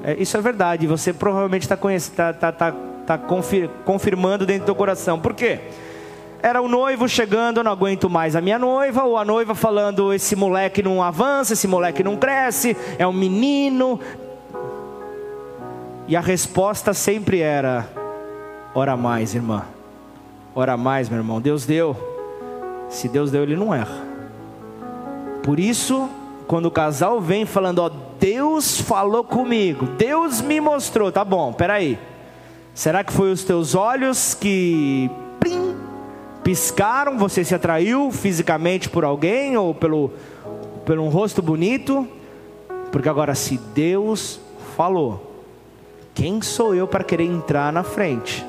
É, isso é verdade, você provavelmente está tá, tá, tá, tá confirmando dentro do teu coração. Por quê? Era o noivo chegando, não aguento mais a minha noiva, ou a noiva falando: esse moleque não avança, esse moleque não cresce, é um menino. E a resposta sempre era: ora mais, irmã, ora mais, meu irmão. Deus deu, se Deus deu, Ele não erra. Por isso, quando o casal vem falando: ó, Deus falou comigo, Deus me mostrou, tá bom, peraí. Será que foi os teus olhos que piscaram, você se atraiu fisicamente por alguém ou pelo, pelo um rosto bonito, porque agora, se Deus falou, quem sou eu para querer entrar na frente?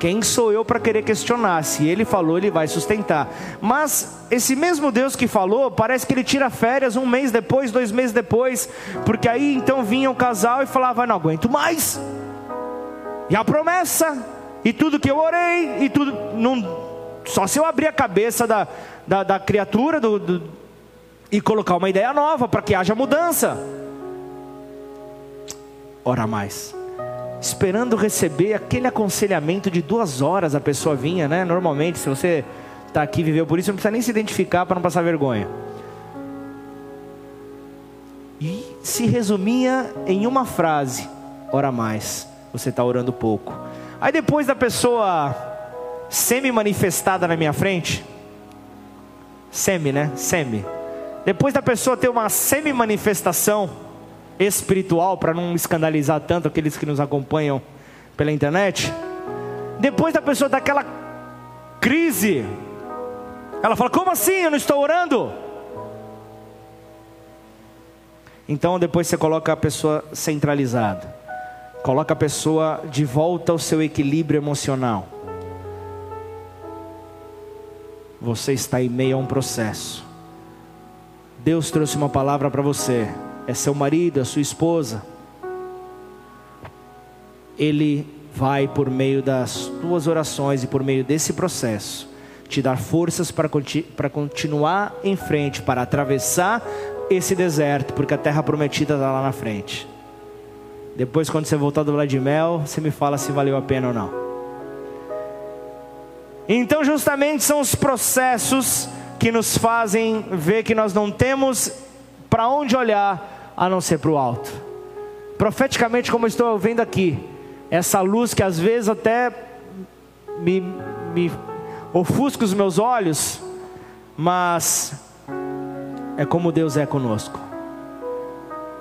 Quem sou eu para querer questionar? Se ele falou, ele vai sustentar. Mas esse mesmo Deus que falou, parece que ele tira férias um mês depois, dois meses depois, porque aí então vinha o casal e falava: Não aguento mais. E a promessa, e tudo que eu orei, e tudo, não, só se eu abrir a cabeça da, da, da criatura do, do, e colocar uma ideia nova para que haja mudança. Ora mais. Esperando receber aquele aconselhamento de duas horas, a pessoa vinha, né? Normalmente, se você está aqui viveu por isso, não precisa nem se identificar para não passar vergonha. E se resumia em uma frase: ora mais. Você está orando pouco. Aí depois da pessoa semi-manifestada na minha frente. Semi, né? Semi. Depois da pessoa ter uma semi-manifestação espiritual, para não escandalizar tanto aqueles que nos acompanham pela internet. Depois da pessoa daquela crise, ela fala: Como assim? Eu não estou orando? Então depois você coloca a pessoa centralizada, coloca a pessoa de volta ao seu equilíbrio emocional. Você está em meio a um processo. Deus trouxe uma palavra para você. É seu marido, é sua esposa. Ele vai por meio das tuas orações e por meio desse processo te dar forças para, continuar em frente, para atravessar esse deserto, porque a terra prometida está lá na frente. Depois, quando você voltar do lado de mel, você me fala se valeu a pena ou não. Então, justamente são os processos que nos fazem ver que nós não temos para onde olhar a não ser para o alto. Profeticamente, como estou vendo aqui, essa luz que às vezes até me, me ofusca os meus olhos, mas é como Deus é conosco.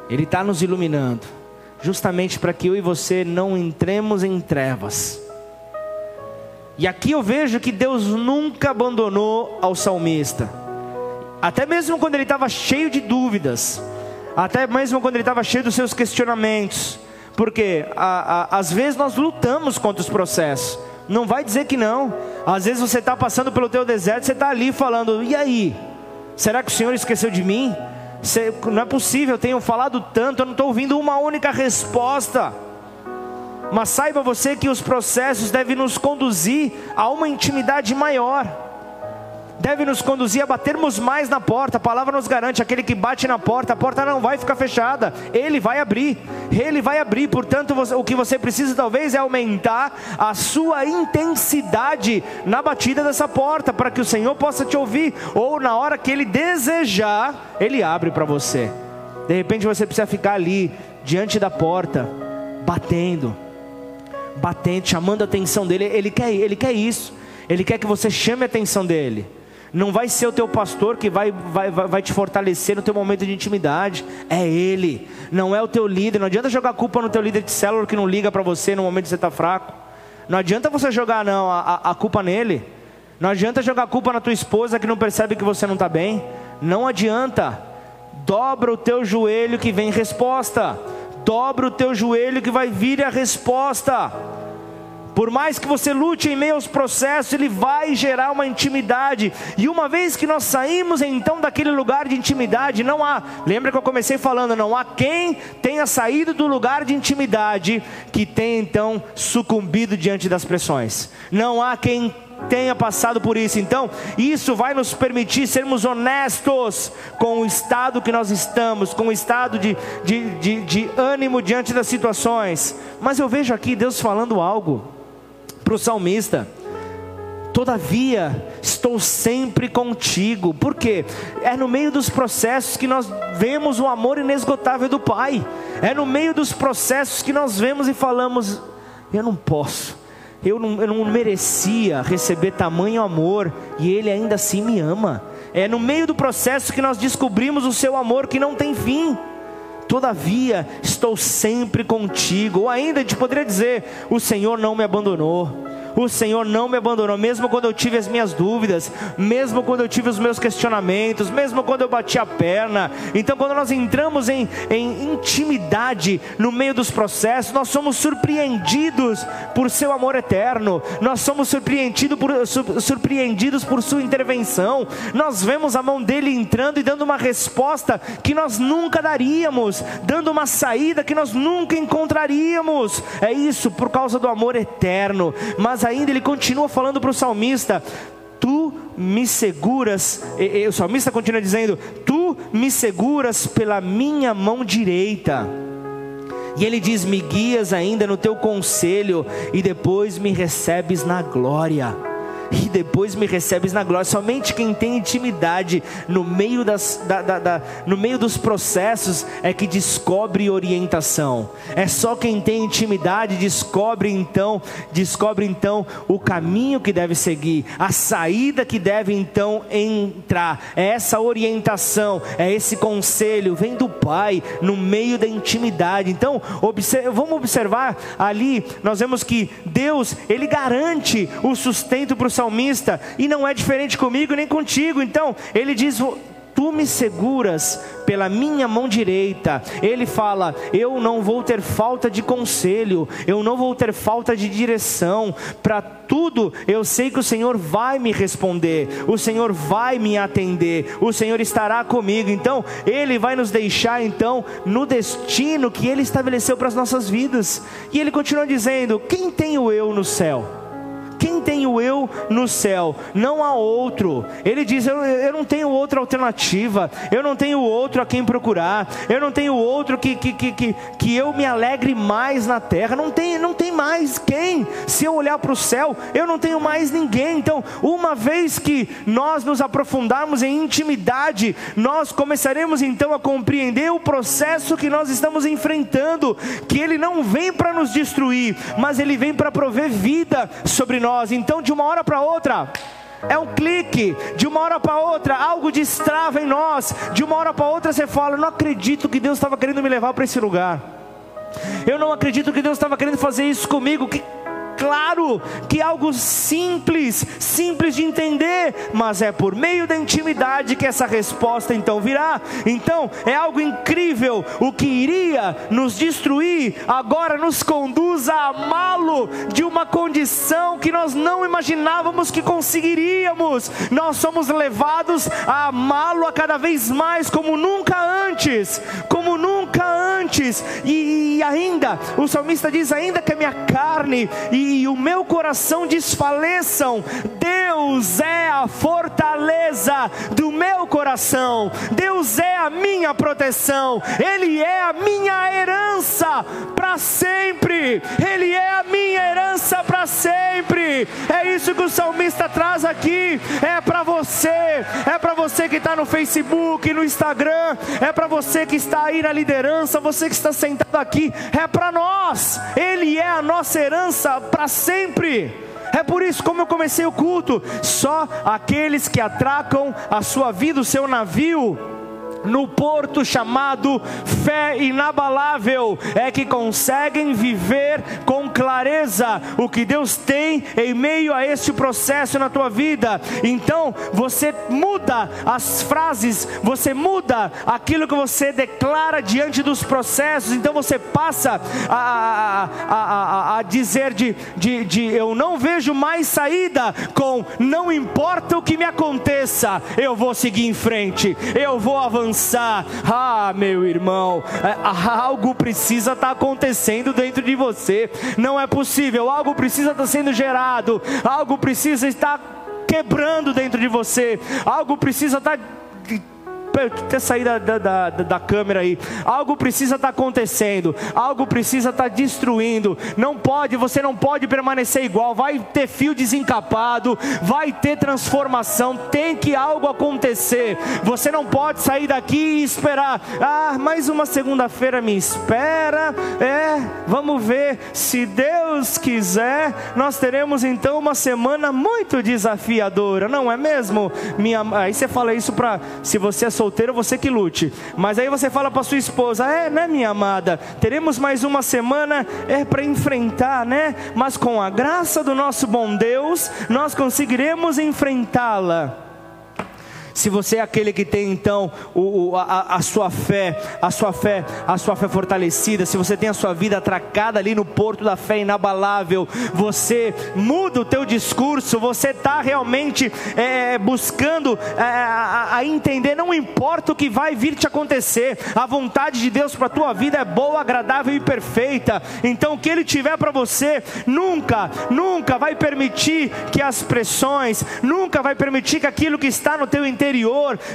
Ele está nos iluminando, justamente para que eu e você não entremos em trevas. E aqui eu vejo que Deus nunca abandonou ao salmista, até mesmo quando ele estava cheio de dúvidas, até mesmo quando ele estava cheio dos seus questionamentos, porque a, a, às vezes nós lutamos contra os processos, não vai dizer que não. Às vezes você está passando pelo teu deserto, você está ali falando, e aí? Será que o Senhor esqueceu de mim? Não é possível, eu tenho falado tanto, eu não estou ouvindo uma única resposta. Mas saiba você que os processos devem nos conduzir a uma intimidade maior deve nos conduzir a batermos mais na porta. A palavra nos garante: aquele que bate na porta, a porta não vai ficar fechada, ele vai abrir, ele vai abrir. Portanto, o que você precisa talvez é aumentar a sua intensidade na batida dessa porta, para que o Senhor possa te ouvir, ou na hora que ele desejar, ele abre para você. De repente você precisa ficar ali, diante da porta, batendo, batendo, chamando a atenção dele. Ele quer, ele quer isso. Ele quer que você chame a atenção dele. Não vai ser o teu pastor que vai, vai, vai te fortalecer no teu momento de intimidade. É ele. Não é o teu líder. Não adianta jogar culpa no teu líder de célula que não liga para você no momento que você está fraco. Não adianta você jogar não a, a, culpa nele. Não adianta jogar culpa na tua esposa que não percebe que você não está bem. Não adianta. Dobra o teu joelho que vem resposta. Dobra o teu joelho que vai vir a resposta. Por mais que você lute em meio aos processos, ele vai gerar uma intimidade. E uma vez que nós saímos então daquele lugar de intimidade, não há, lembra que eu comecei falando, não há quem tenha saído do lugar de intimidade que tenha então sucumbido diante das pressões. Não há quem tenha passado por isso. Então, isso vai nos permitir sermos honestos com o estado que nós estamos, com o estado de, de, de, de ânimo diante das situações. Mas eu vejo aqui Deus falando algo para o salmista. Todavia, estou sempre contigo. Por quê? É no meio dos processos que nós vemos o amor inesgotável do Pai. É no meio dos processos que nós vemos e falamos: eu não posso, eu não, eu não merecia receber tamanho amor, e Ele ainda assim me ama. É no meio do processo que nós descobrimos o seu amor que não tem fim. Todavia, estou sempre contigo. Ou ainda a gente poderia dizer: O Senhor não me abandonou o Senhor não me abandonou, mesmo quando eu tive as minhas dúvidas, mesmo quando eu tive os meus questionamentos, mesmo quando eu bati a perna. Então, quando nós entramos em, em intimidade no meio dos processos, nós somos surpreendidos por seu amor eterno, nós somos surpreendidos por, surpreendidos por sua intervenção, nós vemos a mão dele entrando e dando uma resposta que nós nunca daríamos, dando uma saída que nós nunca encontraríamos. É isso por causa do amor eterno, mas ainda ele continua falando para o salmista: Tu me seguras, e, e, o salmista continua dizendo: Tu me seguras pela minha mão direita. E ele diz: Me guias ainda no teu conselho, e depois me recebes na glória e depois me recebes na glória. Somente quem tem intimidade no meio, das, da, da, da, no meio dos processos é que descobre orientação. É só quem tem intimidade descobre então, descobre então o caminho que deve seguir, a saída que deve então entrar. É essa orientação, é esse conselho, vem do Pai no meio da intimidade. Então, vamos observar ali, nós vemos que Deus, Ele garante o sustento para o salmista, e não é diferente comigo nem contigo. Então, ele diz: tu me seguras pela minha mão direita. Ele fala: Eu não vou ter falta de conselho, eu não vou ter falta de direção. Para tudo, eu sei que o Senhor vai me responder, o Senhor vai me atender, o Senhor estará comigo. Então, Ele vai nos deixar então no destino que Ele estabeleceu para as nossas vidas. E Ele continua dizendo: Quem tem o eu no céu? Quem tem o eu no céu? Não há outro. Ele diz: eu, eu não tenho outra alternativa, eu não tenho outro a quem procurar, eu não tenho outro que, que, que, que, que eu me alegre mais na terra. Não tem, não tem mais quem. Se eu olhar para o céu, eu não tenho mais ninguém. Então, uma vez que nós nos aprofundarmos em intimidade, nós começaremos então a compreender o processo que nós estamos enfrentando, que ele não vem para nos destruir, mas ele vem para prover vida sobre nós. Então, de uma hora para outra, é um clique, de uma hora para outra, algo destrava em nós. De uma hora para outra você fala: Não acredito que Deus estava querendo me levar para esse lugar. Eu não acredito que Deus estava querendo fazer isso comigo. Que claro que é algo simples, simples de entender, mas é por meio da intimidade que essa resposta então virá. Então, é algo incrível. O que iria nos destruir agora nos conduz a amá-lo de uma condição que nós não imaginávamos que conseguiríamos. Nós somos levados a amá-lo a cada vez mais como nunca antes, como nunca antes. E, e ainda, o salmista diz ainda que a minha carne e e o meu coração desfaleçam, Deus é a fortaleza do meu coração, Deus é a minha proteção, Ele é a minha herança para sempre, Ele é a minha herança para sempre. É isso que o salmista traz aqui, é para você, é para você que está no Facebook, no Instagram, é para você que está aí na liderança, você que está sentado aqui, é para nós, Ele é a nossa herança para sempre. É por isso, como eu comecei o culto, só aqueles que atracam a sua vida, o seu navio, no porto chamado fé inabalável, é que conseguem viver com clareza o que Deus tem em meio a este processo na tua vida. Então, você muda as frases, você muda aquilo que você declara diante dos processos, então você passa a, a, a, a dizer de, de, de eu não vejo mais saída, com não importa o que me aconteça, eu vou seguir em frente, eu vou avançar Ah, meu irmão, é, algo precisa estar tá acontecendo dentro de você. Não é possível, algo precisa estar tá sendo gerado, algo precisa estar quebrando dentro de você, algo precisa estar tá até sair da, da, da, da câmera aí. Algo precisa estar tá acontecendo, algo precisa estar tá destruindo. Não pode, você não pode permanecer igual. Vai ter fio desencapado, vai ter transformação. Tem que algo acontecer. Você não pode sair daqui e esperar. Ah, mais uma segunda-feira me espera. É, vamos ver. Se Deus quiser, nós teremos então uma semana muito desafiadora, não é mesmo? Minha, aí você fala isso para se você é solteiro solteiro, você que lute. Mas aí você fala para sua esposa: É, né, minha amada? Teremos mais uma semana é para enfrentar, né? Mas com a graça do nosso bom Deus, nós conseguiremos enfrentá-la. Se você é aquele que tem então o, a, a, sua fé, a sua fé, a sua fé fortalecida, se você tem a sua vida atracada ali no porto da fé inabalável, você muda o teu discurso, você está realmente é, buscando é, a, a, entender, não importa o que vai vir te acontecer, a vontade de Deus para a tua vida é boa, agradável e perfeita. Então o que Ele tiver para você nunca, nunca vai permitir que as pressões, nunca vai permitir que aquilo que está no teu interior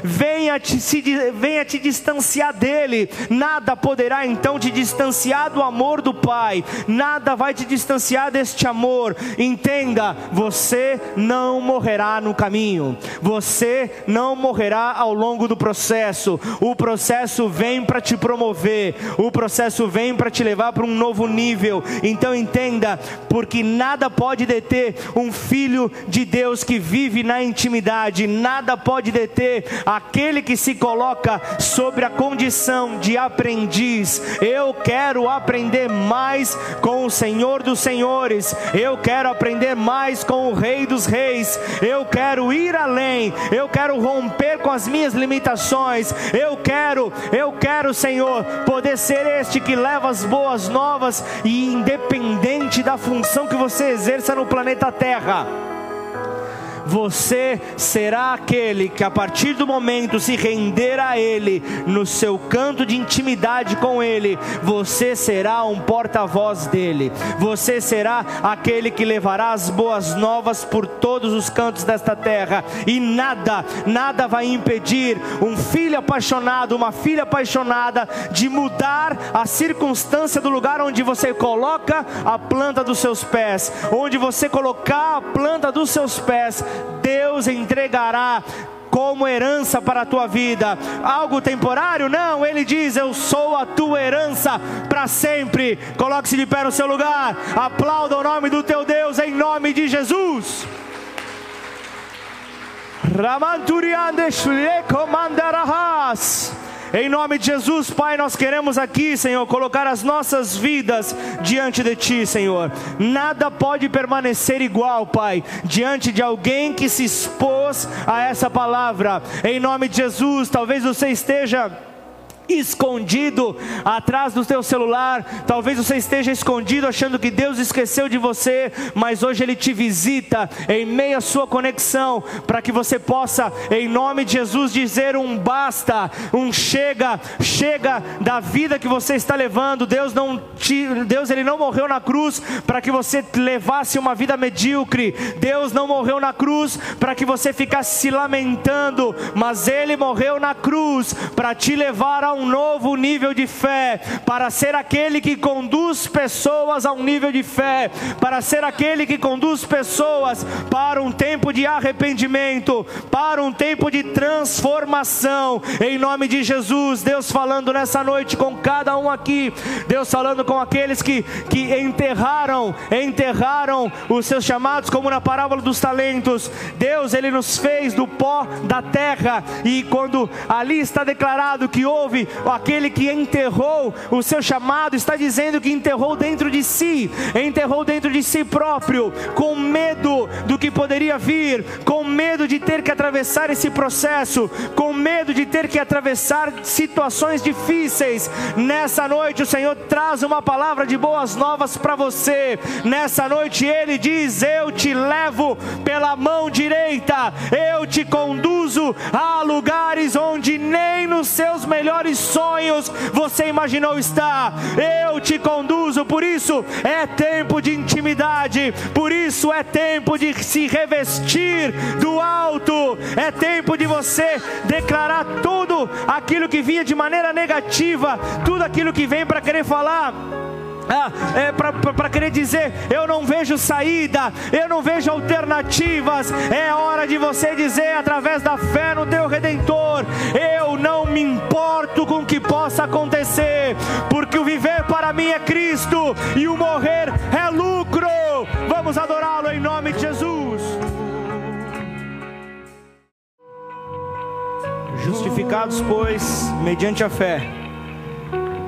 venha te, se, venha te distanciar dele. Nada poderá então te distanciar do amor do Pai, nada vai te distanciar deste amor. Entenda, você não morrerá no caminho, você não morrerá ao longo do processo. O processo vem para te promover, o processo vem para te levar para um novo nível. Então entenda, porque nada pode deter um filho de Deus que vive na intimidade, nada pode deter deter aquele que se coloca sobre a condição de aprendiz. Eu quero aprender mais com o Senhor dos Senhores, eu quero aprender mais com o Rei dos Reis, eu quero ir além, eu quero romper com as minhas limitações, eu quero, eu quero, Senhor, poder ser este que leva as boas novas e independente da função que você exerça no planeta Terra você será aquele que a partir do momento se render a Ele, no seu canto de intimidade com Ele, você será um porta-voz dele, você será aquele que levará as boas novas por todos os cantos desta terra, e nada, nada vai impedir um filho apaixonado, uma filha apaixonada, de mudar a circunstância do lugar onde você coloca a planta dos seus pés, onde você colocar a planta dos seus pés, Deus entregará como herança para a tua vida. Algo temporário? Não, ele diz: Eu sou a tua herança para sempre. Coloque-se de pé no seu lugar, aplauda o nome do teu Deus em nome de Jesus. Ramanturiandes. Em nome de Jesus, Pai, nós queremos aqui, Senhor, colocar as nossas vidas diante de Ti, Senhor. Nada pode permanecer igual, Pai, diante de alguém que se expôs a essa palavra. Em nome de Jesus, talvez você esteja escondido atrás do teu celular. Talvez você esteja escondido achando que Deus esqueceu de você, mas hoje Ele te visita em meio à sua conexão, para que você possa, em nome de Jesus, dizer um basta, um chega, chega da vida que você está levando. Deus não te, Deus ele não morreu na cruz para que você levasse uma vida medíocre. Deus não morreu na cruz para que você ficasse se lamentando, mas Ele morreu na cruz para te levar a um novo nível de fé, para ser aquele que conduz pessoas a um nível de fé, para ser aquele que conduz pessoas para um tempo de arrependimento, para um tempo de transformação, em nome de Jesus. Deus falando nessa noite com cada um aqui, Deus falando com aqueles que, que enterraram, enterraram os seus chamados, como na parábola dos talentos. Deus, Ele nos fez do pó da terra, e quando ali está declarado que houve aquele que enterrou o seu chamado, está dizendo que enterrou dentro de si, enterrou dentro de si próprio, com medo do que poderia vir, com medo de ter que atravessar esse processo, com medo de ter que atravessar situações difíceis. Nessa noite, o Senhor traz uma palavra de boas novas para você. Nessa noite, Ele diz: Eu te levo pela mão direita, eu te conduzo a lugares onde nem nos seus melhores sonhos você imaginou estar. Eu te conduzo, por isso é tempo de intimidade, por isso é tempo de se revestir do alto, é tempo de você declarar tudo aquilo que vinha de maneira negativa, tudo aquilo que vem para querer falar ah, é para querer dizer: eu não vejo saída, eu não vejo alternativas. É hora de você dizer, através da fé no teu redentor: eu não me importo com o que possa acontecer, porque o viver para mim é Cristo e o morrer é lucro. Vamos adorá-lo em nome de Jesus. Justificados, pois, mediante a fé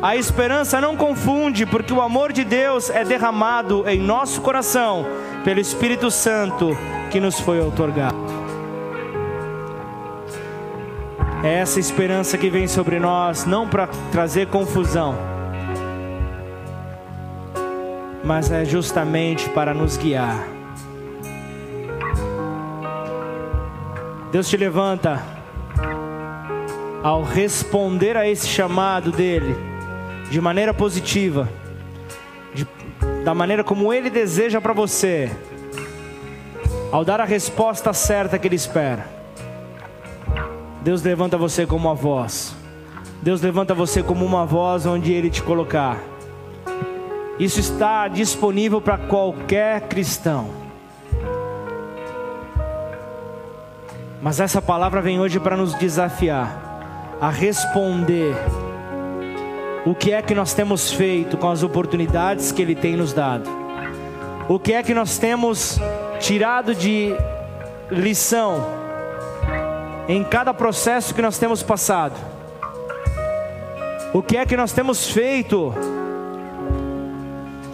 a esperança não confunde, porque o amor de Deus é derramado em nosso coração pelo Espírito Santo que nos foi otorgado. É essa esperança que vem sobre nós, não para trazer confusão, mas é justamente para nos guiar. Deus te levanta ao responder a esse chamado dele de maneira positiva, de, da maneira como Ele deseja para você, ao dar a resposta certa que Ele espera. Deus levanta você como uma voz. Deus levanta você como uma voz onde Ele te colocar. Isso está disponível para qualquer cristão. Mas essa palavra vem hoje para nos desafiar a responder o que é que nós temos feito com as oportunidades que Ele tem nos dado, o que é que nós temos tirado de lição em cada processo que nós temos passado, o que é que nós temos feito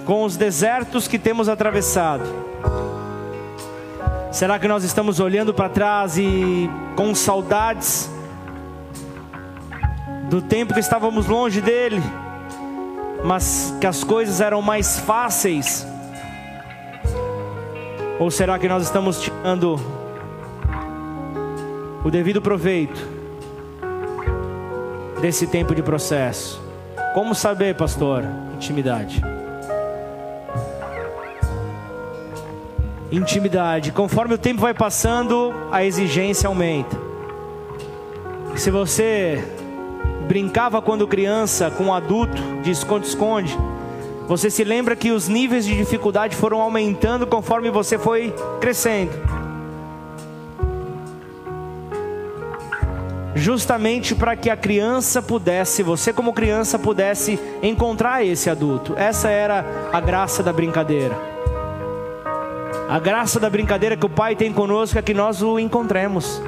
com os desertos que temos atravessado. Será que nós estamos olhando para trás e com saudades do tempo que estávamos longe dele, mas que as coisas eram mais fáceis? Ou será que nós estamos tirando o devido proveito desse tempo de processo? Como saber, pastor? Intimidade. intimidade. Conforme o tempo vai passando, a exigência aumenta. Se você brincava quando criança com um adulto de esconde-esconde, você se lembra que os níveis de dificuldade foram aumentando conforme você foi crescendo. Justamente para que a criança pudesse, você como criança pudesse encontrar esse adulto. Essa era a graça da brincadeira. A graça da brincadeira que o Pai tem conosco é que nós o encontremos.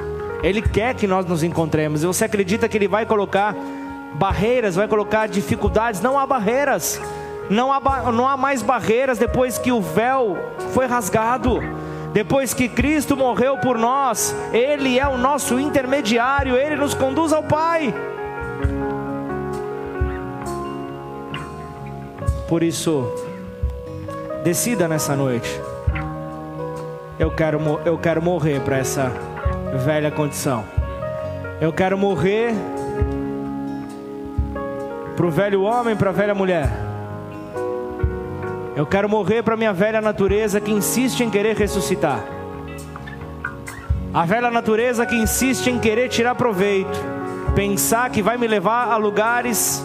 Ele quer que nós nos encontremos. E você acredita que Ele vai colocar barreiras, vai colocar dificuldades? Não há barreiras. Não há, não há mais barreiras depois que o véu foi rasgado. Depois que Cristo morreu por nós, Ele é o nosso intermediário, Ele nos conduz ao Pai. Por isso, decida nessa noite eu quero, eu quero morrer para essa velha condição. Eu quero morrer para o velho homem, para a velha mulher. Eu quero morrer para minha velha natureza que insiste em querer ressuscitar. A velha natureza que insiste em querer tirar proveito, pensar que vai me levar a lugares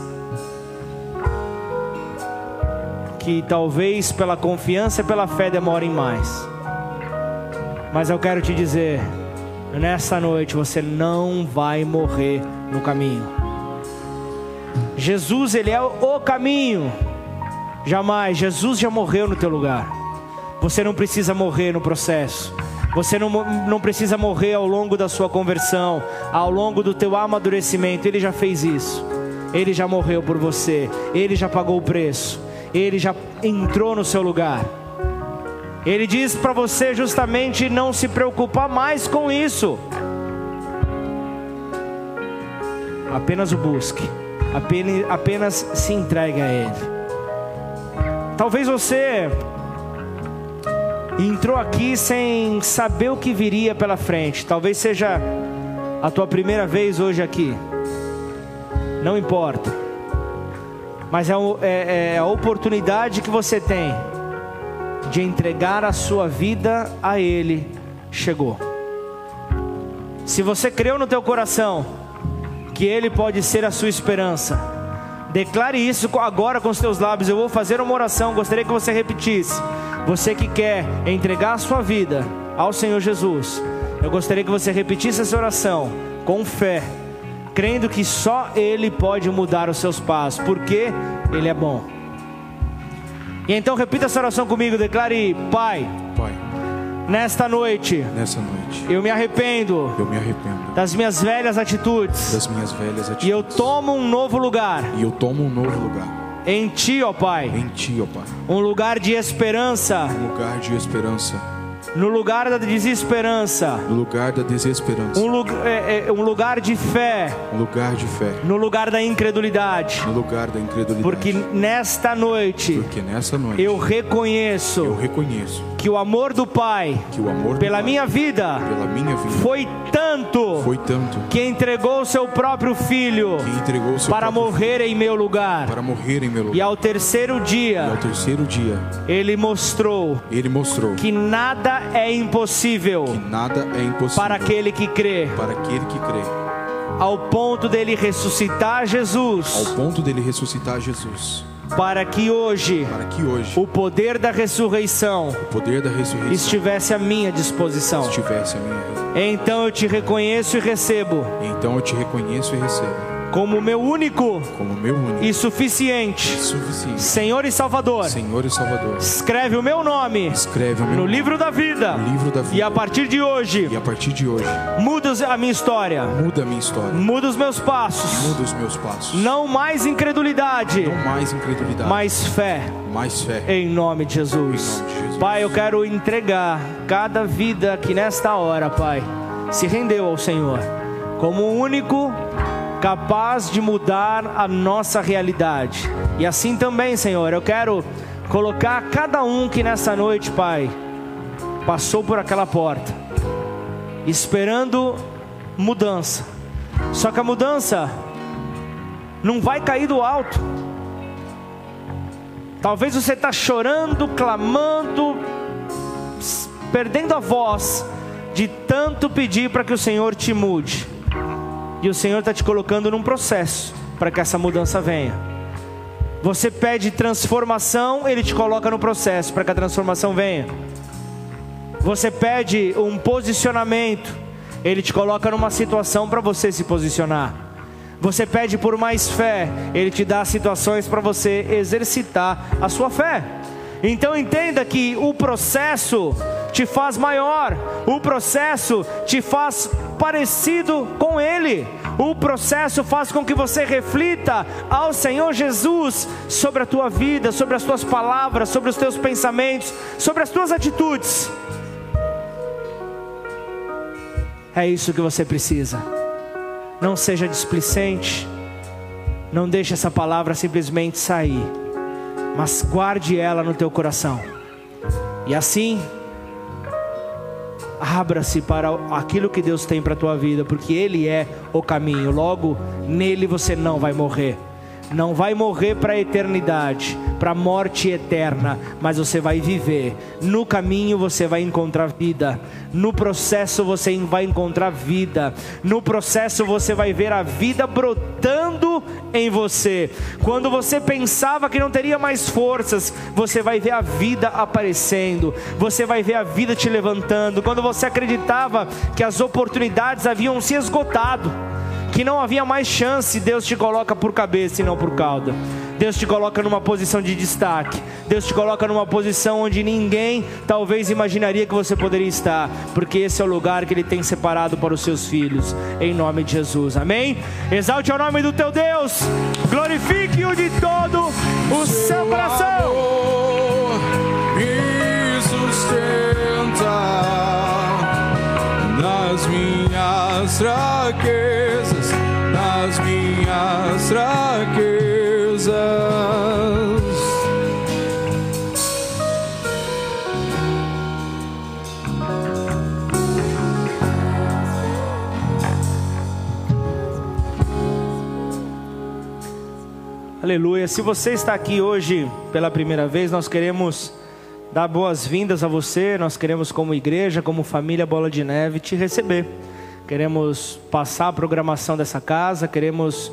que talvez pela confiança e pela fé demorem mais. Mas eu quero te dizer, nessa noite você não vai morrer no caminho. Jesus, ele é o caminho. Jamais, Jesus já morreu no teu lugar. Você não precisa morrer no processo. Você não, não precisa morrer ao longo da sua conversão, ao longo do teu amadurecimento. Ele já fez isso. Ele já morreu por você. Ele já pagou o preço. Ele já entrou no seu lugar. Ele diz para você justamente não se preocupar mais com isso. Apenas o busque, apenas, apenas se entregue a Ele. Talvez você entrou aqui sem saber o que viria pela frente. Talvez seja a tua primeira vez hoje aqui. Não importa. Mas é, é, é a oportunidade que você tem de entregar a sua vida a Ele chegou. Se você creu no teu coração que Ele pode ser a sua esperança, declare isso agora com os teus lábios. Eu vou fazer uma oração, gostaria que você repetisse. Você que quer entregar a sua vida ao Senhor Jesus, eu gostaria que você repetisse essa oração com fé, crendo que só Ele pode mudar os seus passos, porque Ele é bom. E então repita essa oração comigo, declare: Pai, Pai, nesta noite, nessa noite, eu me arrependo, eu me arrependo das minhas velhas atitudes, das minhas velhas atitudes, e eu tomo um novo lugar, e eu tomo um novo lugar em Ti, ó Pai, em Ti, ó Pai, um lugar de esperança, um lugar de esperança no lugar da desesperança, no lugar da desesperança, um, lu é, é, um lugar de fé, um lugar de fé, no lugar da incredulidade, no lugar da incredulidade, porque nesta noite, porque nessa noite eu reconheço, eu reconheço que o amor do Pai, que o amor pela minha vida, pela minha vida, foi tanto, foi tanto que entregou o seu próprio filho, seu para morrer filho, em meu lugar, para morrer em meu lugar, e ao terceiro dia, ao terceiro dia, ele mostrou, ele mostrou que nada é impossível, nada é impossível para aquele que crê. para aquele que crê. ao ponto dele ressuscitar Jesus, ao ponto dele ressuscitar Jesus, para que hoje para que hoje o poder da ressurreição o poder da ressurreição estivesse à minha disposição. estivesse à minha Então eu te reconheço e recebo Então eu te reconheço e recebo como meu único como meu único e suficiente suficiente Senhor e Salvador. Senhor e Salvador. Escreve o meu nome Escreve o meu no livro da vida. no livro da vida. E a partir de hoje, E a partir de hoje, muda a minha história, muda a minha história, muda os meus passos. muda os meus passos. Não mais incredulidade, Não mais incredulidade, mas fé. mais fé. Em nome de Jesus. Em nome de Jesus. Pai, eu quero entregar cada vida que nesta hora, Pai, se rendeu ao Senhor, como o único capaz de mudar a nossa realidade. E assim também, Senhor, eu quero colocar cada um que nessa noite, Pai, passou por aquela porta, esperando mudança. Só que a mudança não vai cair do alto. Talvez você está chorando, clamando, perdendo a voz de tanto pedir para que o Senhor te mude. E o Senhor está te colocando num processo para que essa mudança venha. Você pede transformação, Ele te coloca no processo para que a transformação venha. Você pede um posicionamento, Ele te coloca numa situação para você se posicionar. Você pede por mais fé, Ele te dá situações para você exercitar a sua fé. Então entenda que o processo te faz maior, o processo te faz parecido com Ele. O processo faz com que você reflita ao Senhor Jesus sobre a tua vida, sobre as tuas palavras, sobre os teus pensamentos, sobre as tuas atitudes. É isso que você precisa. Não seja displicente. Não deixe essa palavra simplesmente sair. Mas guarde ela no teu coração. E assim, abra-se para aquilo que Deus tem para a tua vida, porque Ele é o caminho. Logo, nele você não vai morrer. Não vai morrer para a eternidade, para a morte eterna, mas você vai viver. No caminho você vai encontrar vida. No processo você vai encontrar vida. No processo você vai ver a vida brotando em você. Quando você pensava que não teria mais forças, você vai ver a vida aparecendo. Você vai ver a vida te levantando. Quando você acreditava que as oportunidades haviam se esgotado, que não havia mais chance, Deus te coloca por cabeça e não por cauda. Deus te coloca numa posição de destaque. Deus te coloca numa posição onde ninguém talvez imaginaria que você poderia estar, porque esse é o lugar que Ele tem separado para os seus filhos, em nome de Jesus. Amém? Exalte o nome do teu Deus, glorifique-o de todo o seu coração. me sustenta nas minhas fraquezas, nas minhas fraquezas. Aleluia. Se você está aqui hoje pela primeira vez, nós queremos dar boas-vindas a você. Nós queremos, como igreja, como família Bola de Neve, te receber. Queremos passar a programação dessa casa, queremos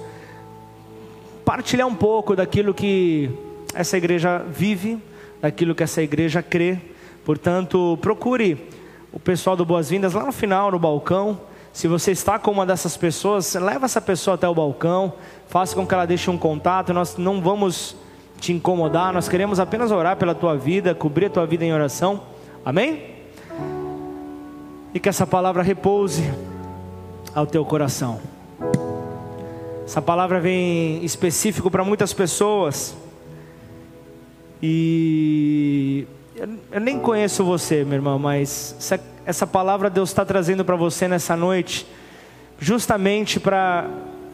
partilhar um pouco daquilo que essa igreja vive, daquilo que essa igreja crê. Portanto, procure o pessoal do Boas-Vindas lá no final, no balcão. Se você está com uma dessas pessoas, leva essa pessoa até o balcão, faça com que ela deixe um contato. Nós não vamos te incomodar, nós queremos apenas orar pela tua vida, cobrir a tua vida em oração. Amém? E que essa palavra repouse ao teu coração. Essa palavra vem específico para muitas pessoas. E eu, nem conheço você, meu irmão, mas essa, essa palavra Deus está trazendo para você nessa noite, justamente para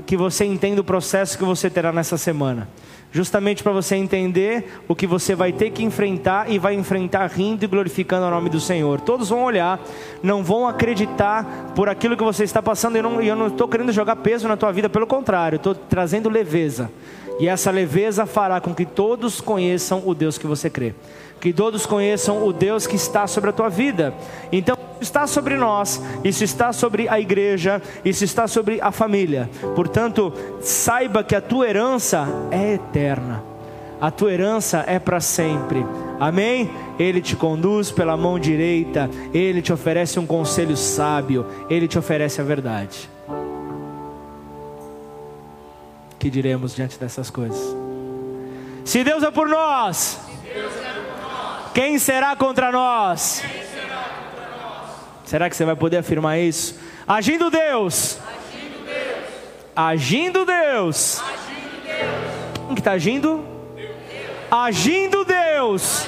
que você entenda o processo que você terá nessa semana. Justamente para você entender o que você vai ter que enfrentar e vai enfrentar rindo e glorificando o nome do Senhor. Todos vão olhar, não vão acreditar por aquilo que você está passando. E eu não- estou querendo jogar peso na tua vida, pelo contrário, estou trazendo leveza. E essa leveza fará com que todos conheçam o Deus que você crê. Que todos conheçam o Deus que está sobre a tua vida. Então, está sobre nós, isso está sobre a igreja, isso está sobre a família. Portanto, saiba que a tua herança é eterna, a tua herança é para sempre. Amém? Ele te conduz pela mão direita, ele te oferece um conselho sábio, ele te oferece a verdade. Que diremos diante dessas coisas? Se Deus é por nós, quem será contra nós? Será que você vai poder afirmar isso? Agindo Deus. Agindo Deus. Quem que está agindo? Agindo Deus.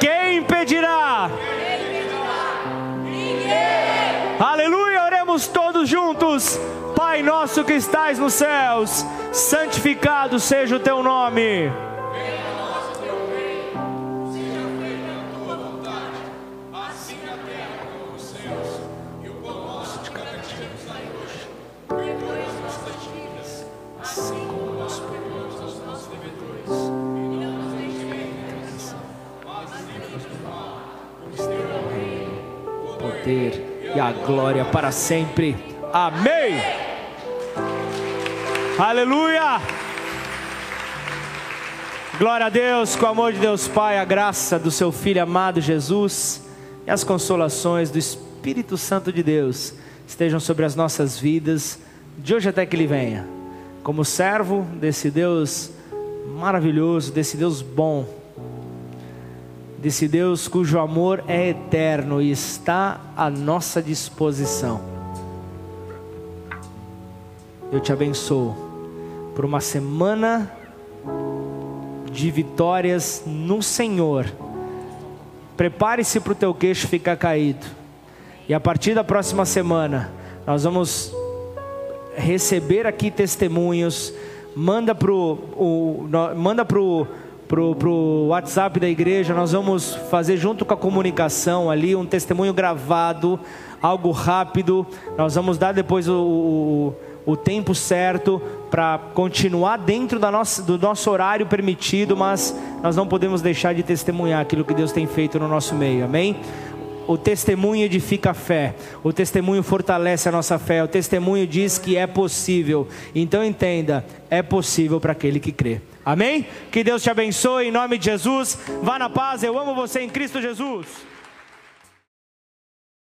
Quem impedirá? Aleluia, oremos todos juntos. Pai nosso que estais nos céus, santificado seja o teu nome. A glória para sempre. Amém. Aleluia. Glória a Deus, com o amor de Deus Pai, a graça do seu Filho amado Jesus e as consolações do Espírito Santo de Deus estejam sobre as nossas vidas, de hoje até que Ele venha. Como servo desse Deus maravilhoso, desse Deus bom desse Deus cujo amor é eterno e está à nossa disposição. Eu te abençoo por uma semana de vitórias no Senhor. Prepare-se para o teu queixo ficar caído. E a partir da próxima semana, nós vamos receber aqui testemunhos. Manda para o, manda pro pro, pro WhatsApp da igreja, nós vamos fazer junto com a comunicação ali um testemunho gravado, algo rápido. Nós vamos dar depois o, o, o tempo certo para continuar dentro da nossa, do nosso horário permitido, mas nós não podemos deixar de testemunhar aquilo que Deus tem feito no nosso meio, amém? O testemunho edifica a fé, o testemunho fortalece a nossa fé, o testemunho diz que é possível. Então entenda, é possível para aquele que crê. Amém? Que Deus te abençoe em nome de Jesus. Vá na paz. Eu amo você em Cristo Jesus.